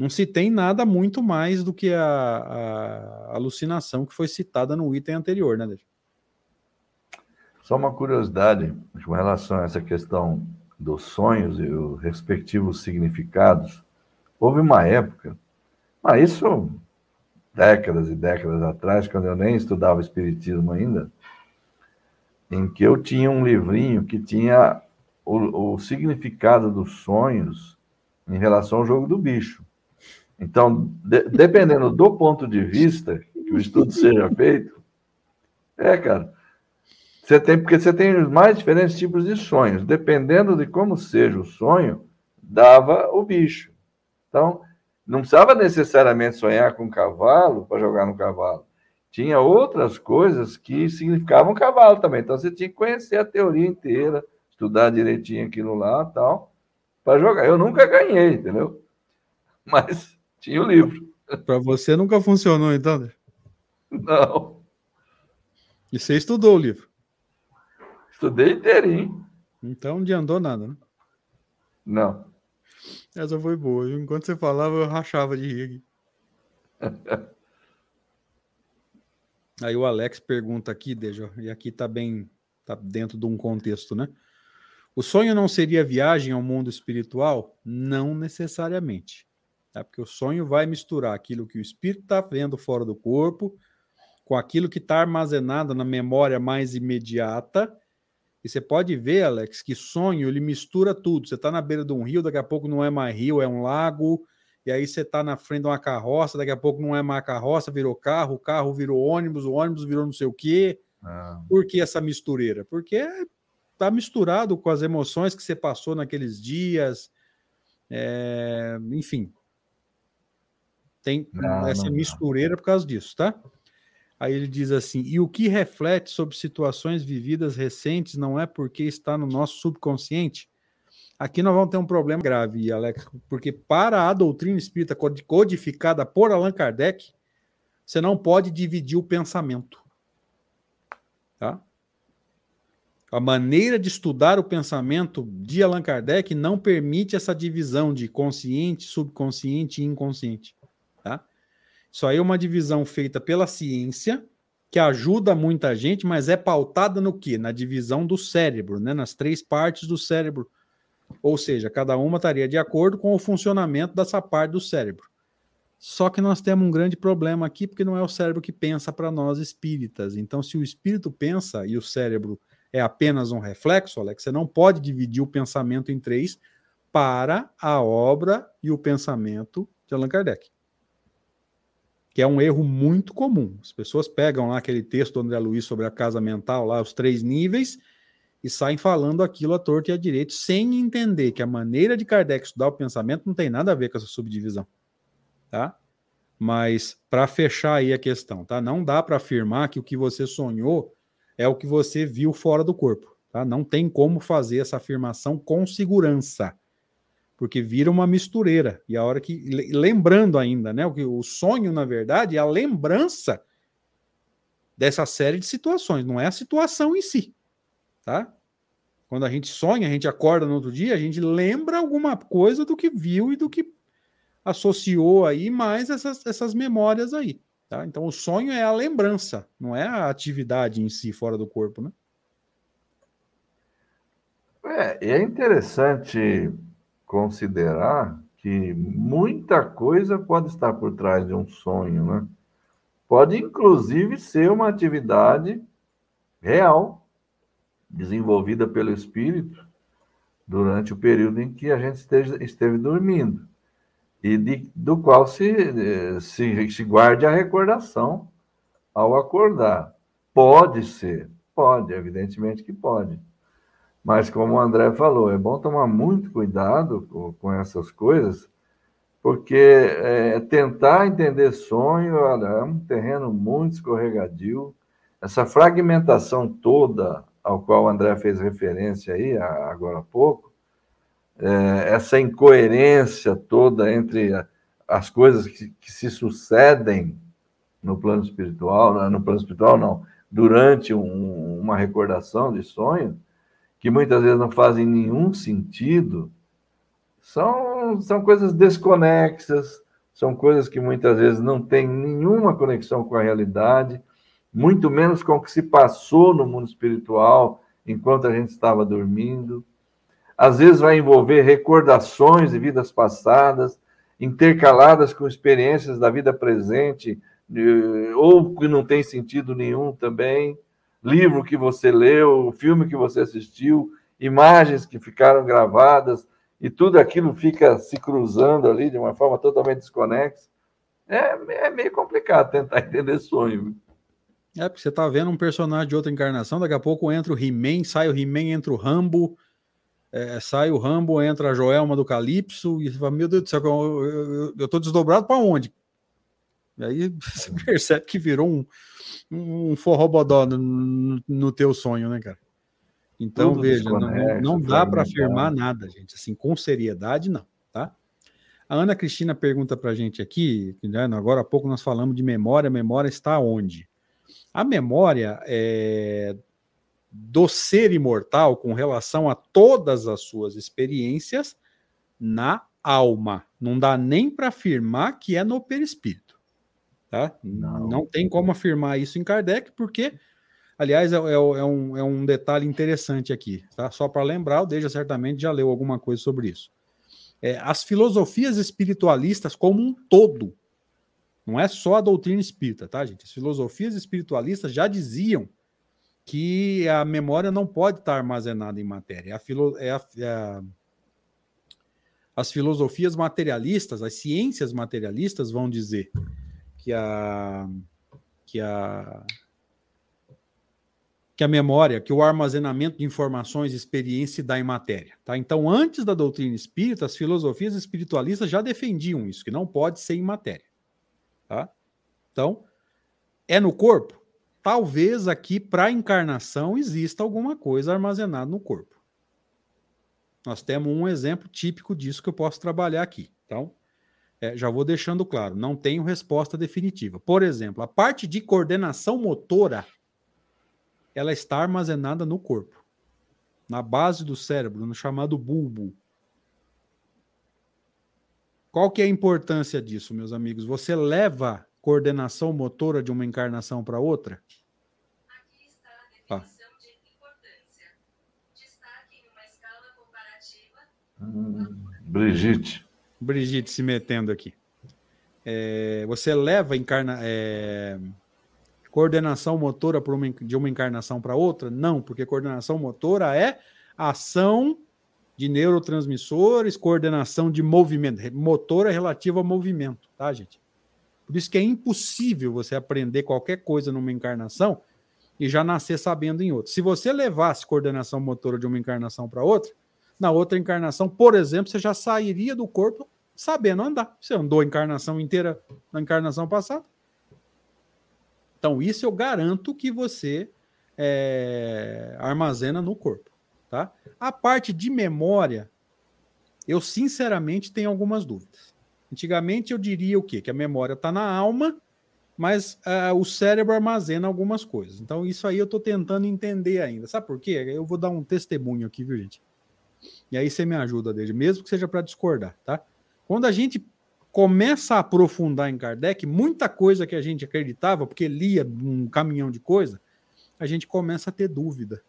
não se tem nada muito mais do que a, a, alucinação que foi citada no item anterior, né, Deixa? Só uma curiosidade com relação a essa questão dos sonhos e os respectivos significados. Houve uma época, mas isso décadas e décadas atrás, quando eu nem estudava Espiritismo ainda, em que eu tinha um livrinho que tinha o, o significado dos sonhos em relação ao jogo do bicho. Então, de, dependendo do ponto de vista que o estudo seja feito, é, cara, você tem, porque você tem os mais diferentes tipos de sonhos. Dependendo de como seja o sonho, dava o bicho. Então, não precisava necessariamente sonhar com um cavalo para jogar no cavalo. Tinha outras coisas que significavam cavalo também. Então, você tinha que conhecer a teoria inteira, estudar direitinho aquilo lá tal, para jogar. Eu nunca ganhei, entendeu? Mas tinha o livro. Para você nunca funcionou, então? Não. E você estudou o livro? Estudei inteirinho. Então não adiantou nada, né? Não. Essa foi boa. Enquanto você falava, eu rachava de rir aqui. (laughs) Aí o Alex pergunta aqui, Deja, e aqui tá bem, tá dentro de um contexto, né? O sonho não seria viagem ao mundo espiritual? Não necessariamente. Tá? Porque o sonho vai misturar aquilo que o espírito está vendo fora do corpo com aquilo que está armazenado na memória mais imediata e você pode ver, Alex, que sonho ele mistura tudo. Você está na beira de um rio, daqui a pouco não é mais rio, é um lago. E aí você está na frente de uma carroça, daqui a pouco não é mais carroça, virou carro, o carro virou ônibus, o ônibus virou não sei o quê. Ah. Por que essa mistureira? Porque está misturado com as emoções que você passou naqueles dias. É... enfim. Tem não, essa não, mistureira não. por causa disso, tá? Aí ele diz assim: e o que reflete sobre situações vividas recentes não é porque está no nosso subconsciente? Aqui nós vamos ter um problema grave, Alex, porque para a doutrina espírita codificada por Allan Kardec, você não pode dividir o pensamento. Tá? A maneira de estudar o pensamento de Allan Kardec não permite essa divisão de consciente, subconsciente e inconsciente. Isso aí é uma divisão feita pela ciência, que ajuda muita gente, mas é pautada no quê? Na divisão do cérebro, né? nas três partes do cérebro. Ou seja, cada uma estaria de acordo com o funcionamento dessa parte do cérebro. Só que nós temos um grande problema aqui, porque não é o cérebro que pensa para nós espíritas. Então, se o espírito pensa e o cérebro é apenas um reflexo, Alex, você não pode dividir o pensamento em três para a obra e o pensamento de Allan Kardec que é um erro muito comum. As pessoas pegam lá aquele texto do André Luiz sobre a casa mental, lá os três níveis, e saem falando aquilo à torta e à direita, sem entender que a maneira de Kardec estudar o pensamento não tem nada a ver com essa subdivisão. Tá? Mas para fechar aí a questão, tá? Não dá para afirmar que o que você sonhou é o que você viu fora do corpo, tá? Não tem como fazer essa afirmação com segurança porque vira uma mistureira. E a hora que. Lembrando ainda, né? O, que, o sonho, na verdade, é a lembrança dessa série de situações, não é a situação em si. Tá? Quando a gente sonha, a gente acorda no outro dia, a gente lembra alguma coisa do que viu e do que associou aí, mais essas, essas memórias aí. Tá? Então, o sonho é a lembrança, não é a atividade em si fora do corpo, né? É, é interessante considerar que muita coisa pode estar por trás de um sonho, né? Pode, inclusive, ser uma atividade real, desenvolvida pelo espírito durante o período em que a gente esteja, esteve dormindo, e de, do qual se, se, se guarde a recordação ao acordar. Pode ser, pode, evidentemente que pode. Mas, como o André falou, é bom tomar muito cuidado com, com essas coisas, porque é, tentar entender sonho olha, é um terreno muito escorregadio. Essa fragmentação toda ao qual o André fez referência aí agora há pouco, é, essa incoerência toda entre as coisas que, que se sucedem no plano espiritual, no plano espiritual não, durante um, uma recordação de sonho, que muitas vezes não fazem nenhum sentido, são, são coisas desconexas, são coisas que muitas vezes não têm nenhuma conexão com a realidade, muito menos com o que se passou no mundo espiritual enquanto a gente estava dormindo. Às vezes vai envolver recordações de vidas passadas, intercaladas com experiências da vida presente, ou que não tem sentido nenhum também. Livro que você leu, filme que você assistiu, imagens que ficaram gravadas, e tudo aquilo fica se cruzando ali de uma forma totalmente desconexa. É, é meio complicado tentar (laughs) entender sonho. É, porque você tá vendo um personagem de outra encarnação, daqui a pouco entra o He-Man, sai o He-Man, entra o Rambo, é, sai o Rambo, entra a Joelma do Calypso, e você fala, meu Deus do céu, eu, eu, eu tô desdobrado para onde? Aí você (laughs) percebe que virou um, um forrobodó no, no teu sonho, né, cara? Então, Tudo veja, não, não dá para afirmar nada, gente. Assim, com seriedade, não, tá? A Ana Cristina pergunta para a gente aqui, né, agora há pouco nós falamos de memória, a memória está onde? A memória é, do ser imortal com relação a todas as suas experiências na alma. Não dá nem para afirmar que é no perispírito. Tá? Não. não tem como afirmar isso em Kardec, porque, aliás, é, é, é um, é um detalhe interessante aqui. Tá? Só para lembrar, o Deja certamente já leu alguma coisa sobre isso. É, as filosofias espiritualistas como um todo, não é só a doutrina espírita, tá, gente? As filosofias espiritualistas já diziam que a memória não pode estar armazenada em matéria. A filo, é a, é a, as filosofias materialistas, as ciências materialistas vão dizer que a que a que a memória, que o armazenamento de informações experiência dá em matéria, tá? Então, antes da doutrina espírita, as filosofias espiritualistas já defendiam isso, que não pode ser em matéria, tá? Então, é no corpo? talvez aqui para encarnação exista alguma coisa armazenada no corpo. Nós temos um exemplo típico disso que eu posso trabalhar aqui. Então, é, já vou deixando claro, não tenho resposta definitiva. Por exemplo, a parte de coordenação motora, ela está armazenada no corpo, na base do cérebro, no chamado bulbo. Qual que é a importância disso, meus amigos? Você leva coordenação motora de uma encarnação para outra? Aqui está a definição ah. de importância. Destaque em uma escala comparativa. Hum, Brigitte. Brigitte se metendo aqui. É, você leva encarna, é, coordenação motora uma, de uma encarnação para outra? Não, porque coordenação motora é ação de neurotransmissores, coordenação de movimento. Motora é relativa ao movimento, tá, gente? Por isso que é impossível você aprender qualquer coisa numa encarnação e já nascer sabendo em outra. Se você levasse coordenação motora de uma encarnação para outra, na outra encarnação, por exemplo, você já sairia do corpo sabendo andar. Você andou a encarnação inteira na encarnação passada. Então, isso eu garanto que você é, armazena no corpo. Tá? A parte de memória, eu sinceramente tenho algumas dúvidas. Antigamente eu diria o quê? Que a memória está na alma, mas uh, o cérebro armazena algumas coisas. Então, isso aí eu estou tentando entender ainda. Sabe por quê? Eu vou dar um testemunho aqui, viu, gente? E aí você me ajuda, desde mesmo que seja para discordar, tá? Quando a gente começa a aprofundar em Kardec, muita coisa que a gente acreditava, porque lia um caminhão de coisa, a gente começa a ter dúvida.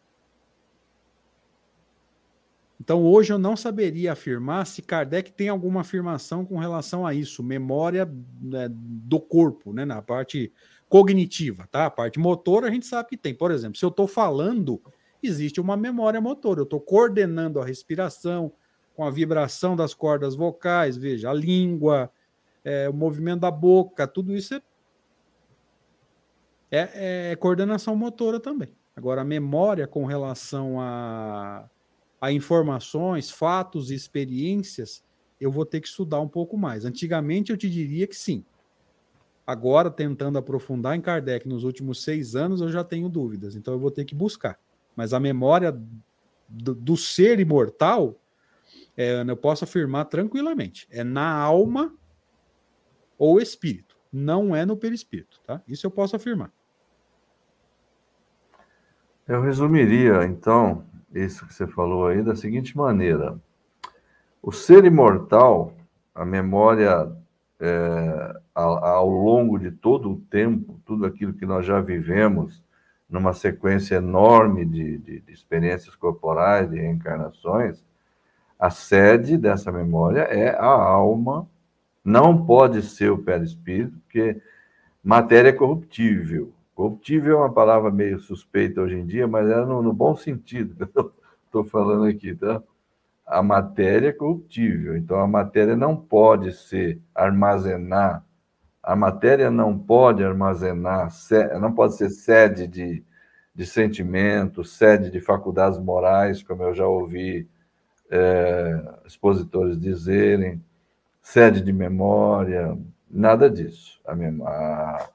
Então, hoje eu não saberia afirmar se Kardec tem alguma afirmação com relação a isso, memória né, do corpo, né, na parte cognitiva, tá? A parte motora a gente sabe que tem. Por exemplo, se eu estou falando, existe uma memória motora, eu estou coordenando a respiração com a vibração das cordas vocais, veja, a língua, é, o movimento da boca, tudo isso é, é, é coordenação motora também. Agora, a memória com relação a a informações, fatos e experiências, eu vou ter que estudar um pouco mais. Antigamente eu te diria que sim. Agora, tentando aprofundar em Kardec nos últimos seis anos, eu já tenho dúvidas, então eu vou ter que buscar. Mas a memória do, do ser imortal, é, eu posso afirmar tranquilamente, é na alma ou espírito, não é no perispírito, tá? Isso eu posso afirmar. Eu resumiria, então, isso que você falou aí da seguinte maneira: o ser imortal, a memória é, ao, ao longo de todo o tempo, tudo aquilo que nós já vivemos, numa sequência enorme de, de, de experiências corporais, de reencarnações, a sede dessa memória é a alma, não pode ser o perispírito, porque matéria é corruptível Corruptível é uma palavra meio suspeita hoje em dia, mas é no, no bom sentido que eu estou falando aqui, tá? A matéria é corruptível, então a matéria não pode ser armazenar, a matéria não pode armazenar, não pode ser sede de, de sentimentos, sede de faculdades morais, como eu já ouvi é, expositores dizerem, sede de memória, nada disso. A, a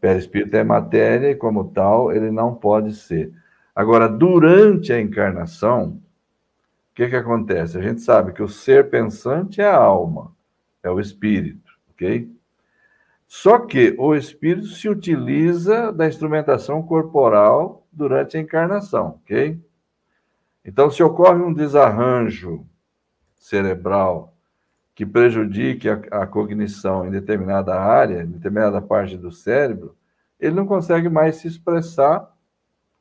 perispírito é matéria e, como tal, ele não pode ser. Agora, durante a encarnação, o que, que acontece? A gente sabe que o ser pensante é a alma, é o espírito, ok? Só que o espírito se utiliza da instrumentação corporal durante a encarnação, ok? Então, se ocorre um desarranjo cerebral que prejudique a, a, cognição em determinada área, em determinada parte do cérebro, ele não consegue mais se expressar,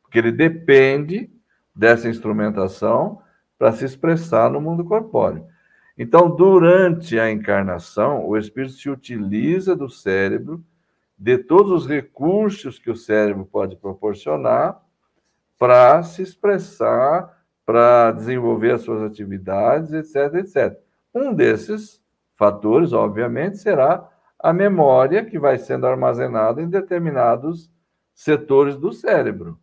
porque ele depende dessa instrumentação para se expressar no mundo corpóreo. Então, durante a encarnação, o espírito se utiliza do cérebro, de todos os recursos que o cérebro pode proporcionar, para se expressar para desenvolver as suas atividades, etc, etc. Um desses fatores, obviamente, será a memória que vai sendo armazenada em determinados setores do cérebro.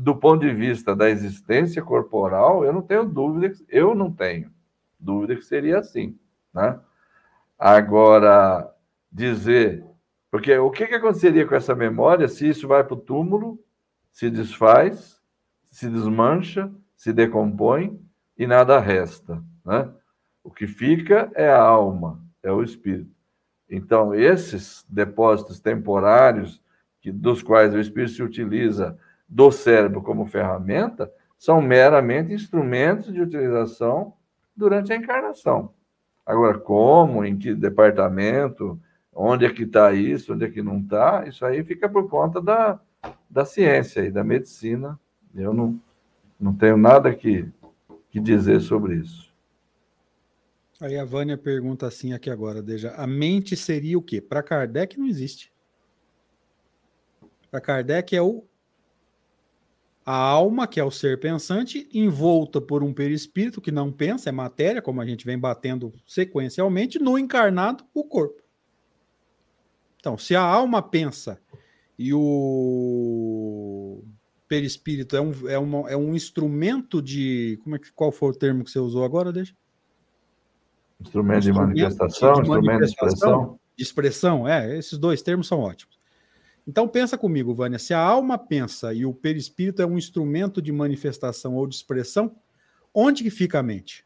Do ponto de vista da existência corporal, eu não tenho dúvida, eu não tenho dúvida que seria assim, né? Agora, dizer, porque o que, que aconteceria com essa memória se isso vai para o túmulo, se desfaz, se desmancha, se decompõe e nada resta. Né? O que fica é a alma, é o espírito. Então, esses depósitos temporários, que, dos quais o espírito se utiliza do cérebro como ferramenta, são meramente instrumentos de utilização durante a encarnação. Agora, como, em que departamento, onde é que está isso, onde é que não está, isso aí fica por conta da, da ciência e da medicina. Eu não, não tenho nada que, que dizer sobre isso. Aí a Vânia pergunta assim aqui agora, Deja. A mente seria o quê? Para Kardec não existe. Para Kardec é o a alma, que é o ser pensante, envolta por um perispírito que não pensa, é matéria, como a gente vem batendo sequencialmente, no encarnado, o corpo. Então, se a alma pensa e o perispírito é um, é, uma, é um instrumento de. Como é que, qual foi o termo que você usou agora, deixa? Instrumento, de manifestação, de instrumento de expressão. De expressão, é, esses dois termos são ótimos. Então pensa comigo, Vânia, se a alma pensa e o perispírito é um instrumento de manifestação ou de expressão, onde que fica a mente?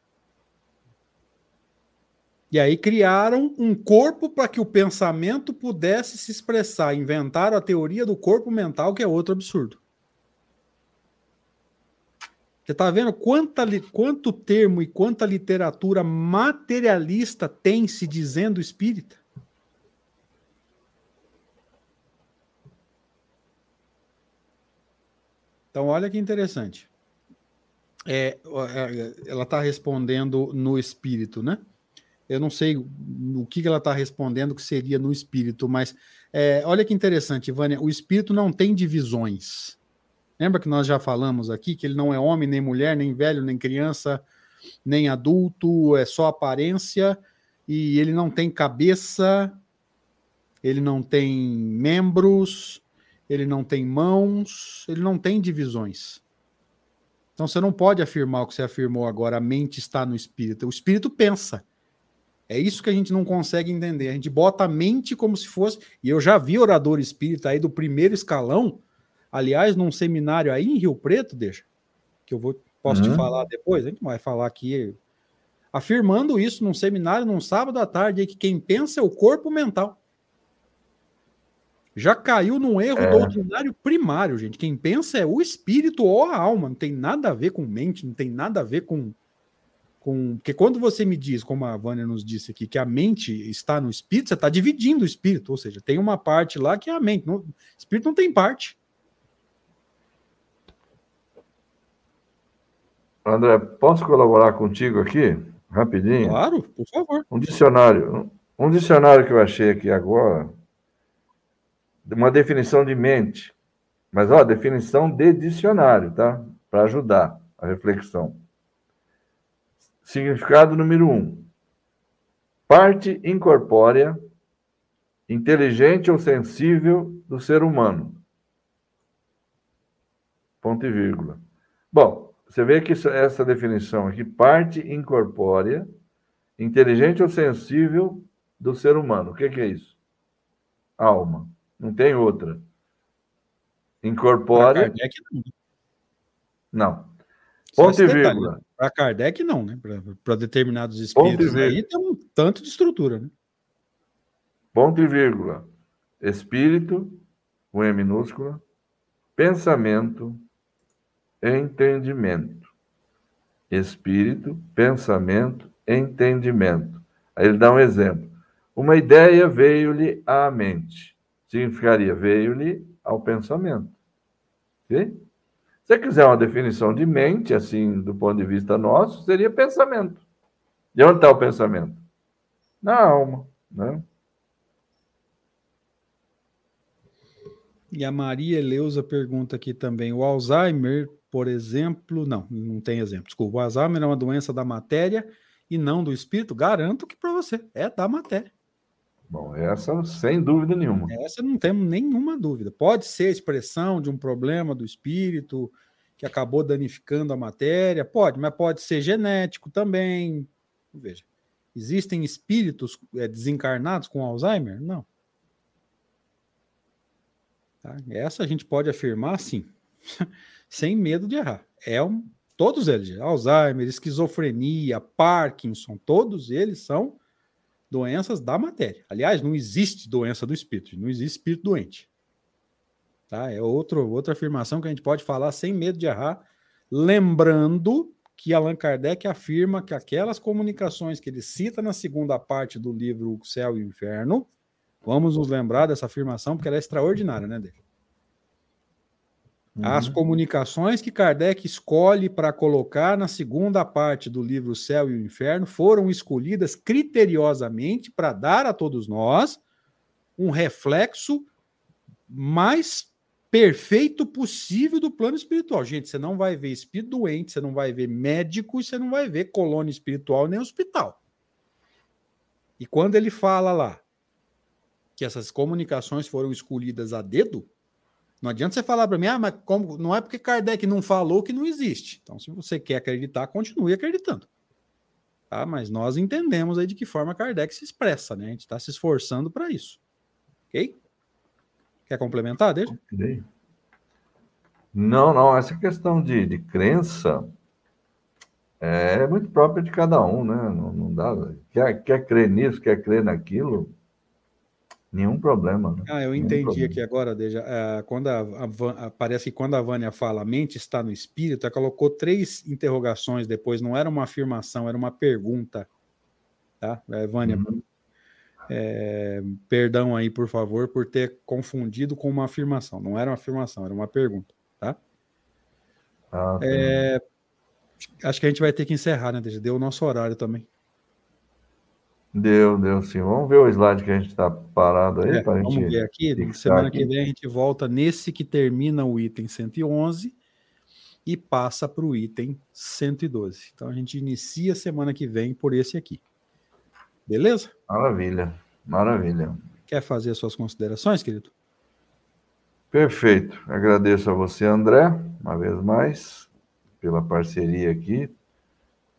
E aí criaram um corpo para que o pensamento pudesse se expressar. Inventaram a teoria do corpo mental, que é outro absurdo. Você está vendo quanta, quanto termo e quanta literatura materialista tem se dizendo espírita? Então, olha que interessante. É, é ela está respondendo no espírito, né? Eu não sei o que ela está respondendo que seria no espírito, mas é, olha que interessante, Vânia. O espírito não tem divisões. Lembra que nós já falamos aqui que ele não é homem, nem mulher, nem velho, nem criança, nem adulto, é só aparência e ele não tem cabeça, ele não tem membros, ele não tem mãos, ele não tem divisões. Então você não pode afirmar o que você afirmou agora, a mente está no espírito. O espírito pensa. É isso que a gente não consegue entender. A gente bota a mente como se fosse. E eu já vi orador espírita aí do primeiro escalão Aliás, num seminário aí em Rio Preto, deixa, que eu vou, posso uhum. te falar depois, a gente vai falar aqui, afirmando isso num seminário num sábado à tarde, que quem pensa é o corpo mental. Já caiu num erro é. doutrinário primário, gente. Quem pensa é o espírito ou a alma, não tem nada a ver com mente, não tem nada a ver com. com... Porque quando você me diz, como a Vânia nos disse aqui, que a mente está no espírito, você está dividindo o espírito, ou seja, tem uma parte lá que é a mente. o espírito não tem parte. André, posso colaborar contigo aqui, rapidinho? Claro, por favor. Um dicionário, um dicionário que eu achei aqui agora, uma definição de mente. Mas, ó, definição de dicionário, tá? Para ajudar a reflexão. Significado número um: parte incorpórea, inteligente ou sensível do ser humano. Ponto e vírgula. Bom, você vê que essa definição aqui, parte incorpórea, inteligente ou sensível do ser humano. O que, que é isso? Alma. Não tem outra. Incorpórea. Não. Ponto e vírgula. Para Kardec, não, né? Para determinados espíritos aí tem um tanto de estrutura, né? Ponto e vírgula. Espírito, com E minúscula, pensamento, entendimento. Espírito, pensamento, entendimento. Aí ele dá um exemplo. Uma ideia veio-lhe à mente. Significaria veio-lhe ao pensamento. Ok? Se você quiser uma definição de mente, assim, do ponto de vista nosso, seria pensamento. De onde está o pensamento? Na alma, né? E a Maria Eleusa pergunta aqui também: o Alzheimer, por exemplo, não, não tem exemplo. Desculpa, o Alzheimer é uma doença da matéria e não do espírito? Garanto que para você é da matéria. Bom, essa sem dúvida nenhuma. Essa não temos nenhuma dúvida. Pode ser expressão de um problema do espírito que acabou danificando a matéria, pode, mas pode ser genético também. Veja, existem espíritos é, desencarnados com Alzheimer? Não. Tá? Essa a gente pode afirmar sim, (laughs) sem medo de errar. É um, todos eles, Alzheimer, esquizofrenia, Parkinson, todos eles são doenças da matéria. Aliás, não existe doença do espírito, não existe espírito doente. Tá? É outro, outra afirmação que a gente pode falar sem medo de errar, lembrando que Allan Kardec afirma que aquelas comunicações que ele cita na segunda parte do livro O Céu e o Inferno, vamos nos lembrar dessa afirmação, porque ela é extraordinária, né, dele? As uhum. comunicações que Kardec escolhe para colocar na segunda parte do livro O Céu e o Inferno foram escolhidas criteriosamente para dar a todos nós um reflexo mais perfeito possível do plano espiritual. Gente, você não vai ver espírito doente, você não vai ver médico, você não vai ver colônia espiritual nem hospital. E quando ele fala lá que essas comunicações foram escolhidas a dedo, não adianta você falar para mim, ah, mas como, não é porque Kardec não falou que não existe. Então, se você quer acreditar, continue acreditando. Tá? Mas nós entendemos aí de que forma Kardec se expressa, né? A gente está se esforçando para isso. Ok? Quer complementar, deixa? Não, não. Essa questão de, de crença é muito própria de cada um, né? Não, não dá. Quer, quer crer nisso, quer crer naquilo, Nenhum problema. Né? Ah, eu Nenhum entendi problema. aqui agora, Deja. É, quando a, a, parece que quando a Vânia fala a mente está no espírito, ela colocou três interrogações depois, não era uma afirmação, era uma pergunta. Tá? É, Vânia, uhum. é, perdão aí, por favor, por ter confundido com uma afirmação. Não era uma afirmação, era uma pergunta. Tá? Ah, é, acho que a gente vai ter que encerrar, né, Deja? Deu o nosso horário também. Deu, deu sim. Vamos ver o slide que a gente está parado aí. É, vamos gente ver aqui. Semana aqui. que vem a gente volta nesse que termina o item 111 e passa para o item 112. Então a gente inicia semana que vem por esse aqui. Beleza? Maravilha, maravilha. Quer fazer as suas considerações, querido? Perfeito. Agradeço a você, André, uma vez mais, pela parceria aqui,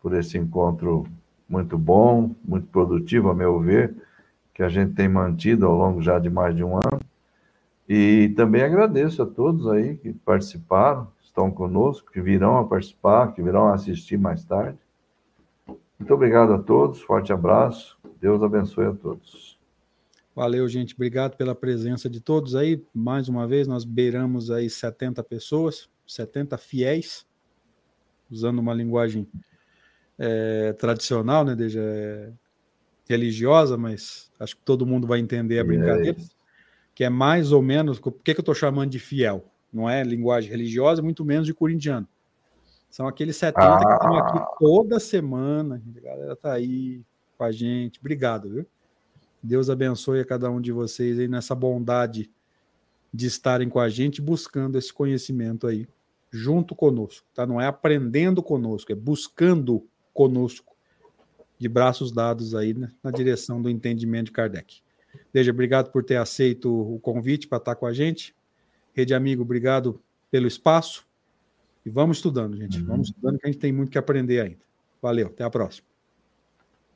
por esse encontro muito bom, muito produtivo, a meu ver, que a gente tem mantido ao longo já de mais de um ano. E também agradeço a todos aí que participaram, estão conosco, que virão a participar, que virão a assistir mais tarde. Muito obrigado a todos, forte abraço, Deus abençoe a todos. Valeu, gente, obrigado pela presença de todos aí. Mais uma vez, nós beiramos aí 70 pessoas, 70 fiéis, usando uma linguagem é, tradicional, né, desde é, religiosa, mas acho que todo mundo vai entender a brincadeira, é que é mais ou menos, por que, que eu estou chamando de fiel? Não é linguagem religiosa, muito menos de corintiano. São aqueles 70 ah. que estão aqui toda semana, a galera tá aí com a gente. Obrigado, viu? Deus abençoe a cada um de vocês aí nessa bondade de estarem com a gente buscando esse conhecimento aí junto conosco, tá? Não é aprendendo conosco, é buscando conosco, de braços dados aí né, na direção do entendimento de Kardec. Deja, obrigado por ter aceito o convite para estar com a gente. Rede Amigo, obrigado pelo espaço. E vamos estudando, gente. Uhum. Vamos estudando que a gente tem muito que aprender ainda. Valeu, até a próxima.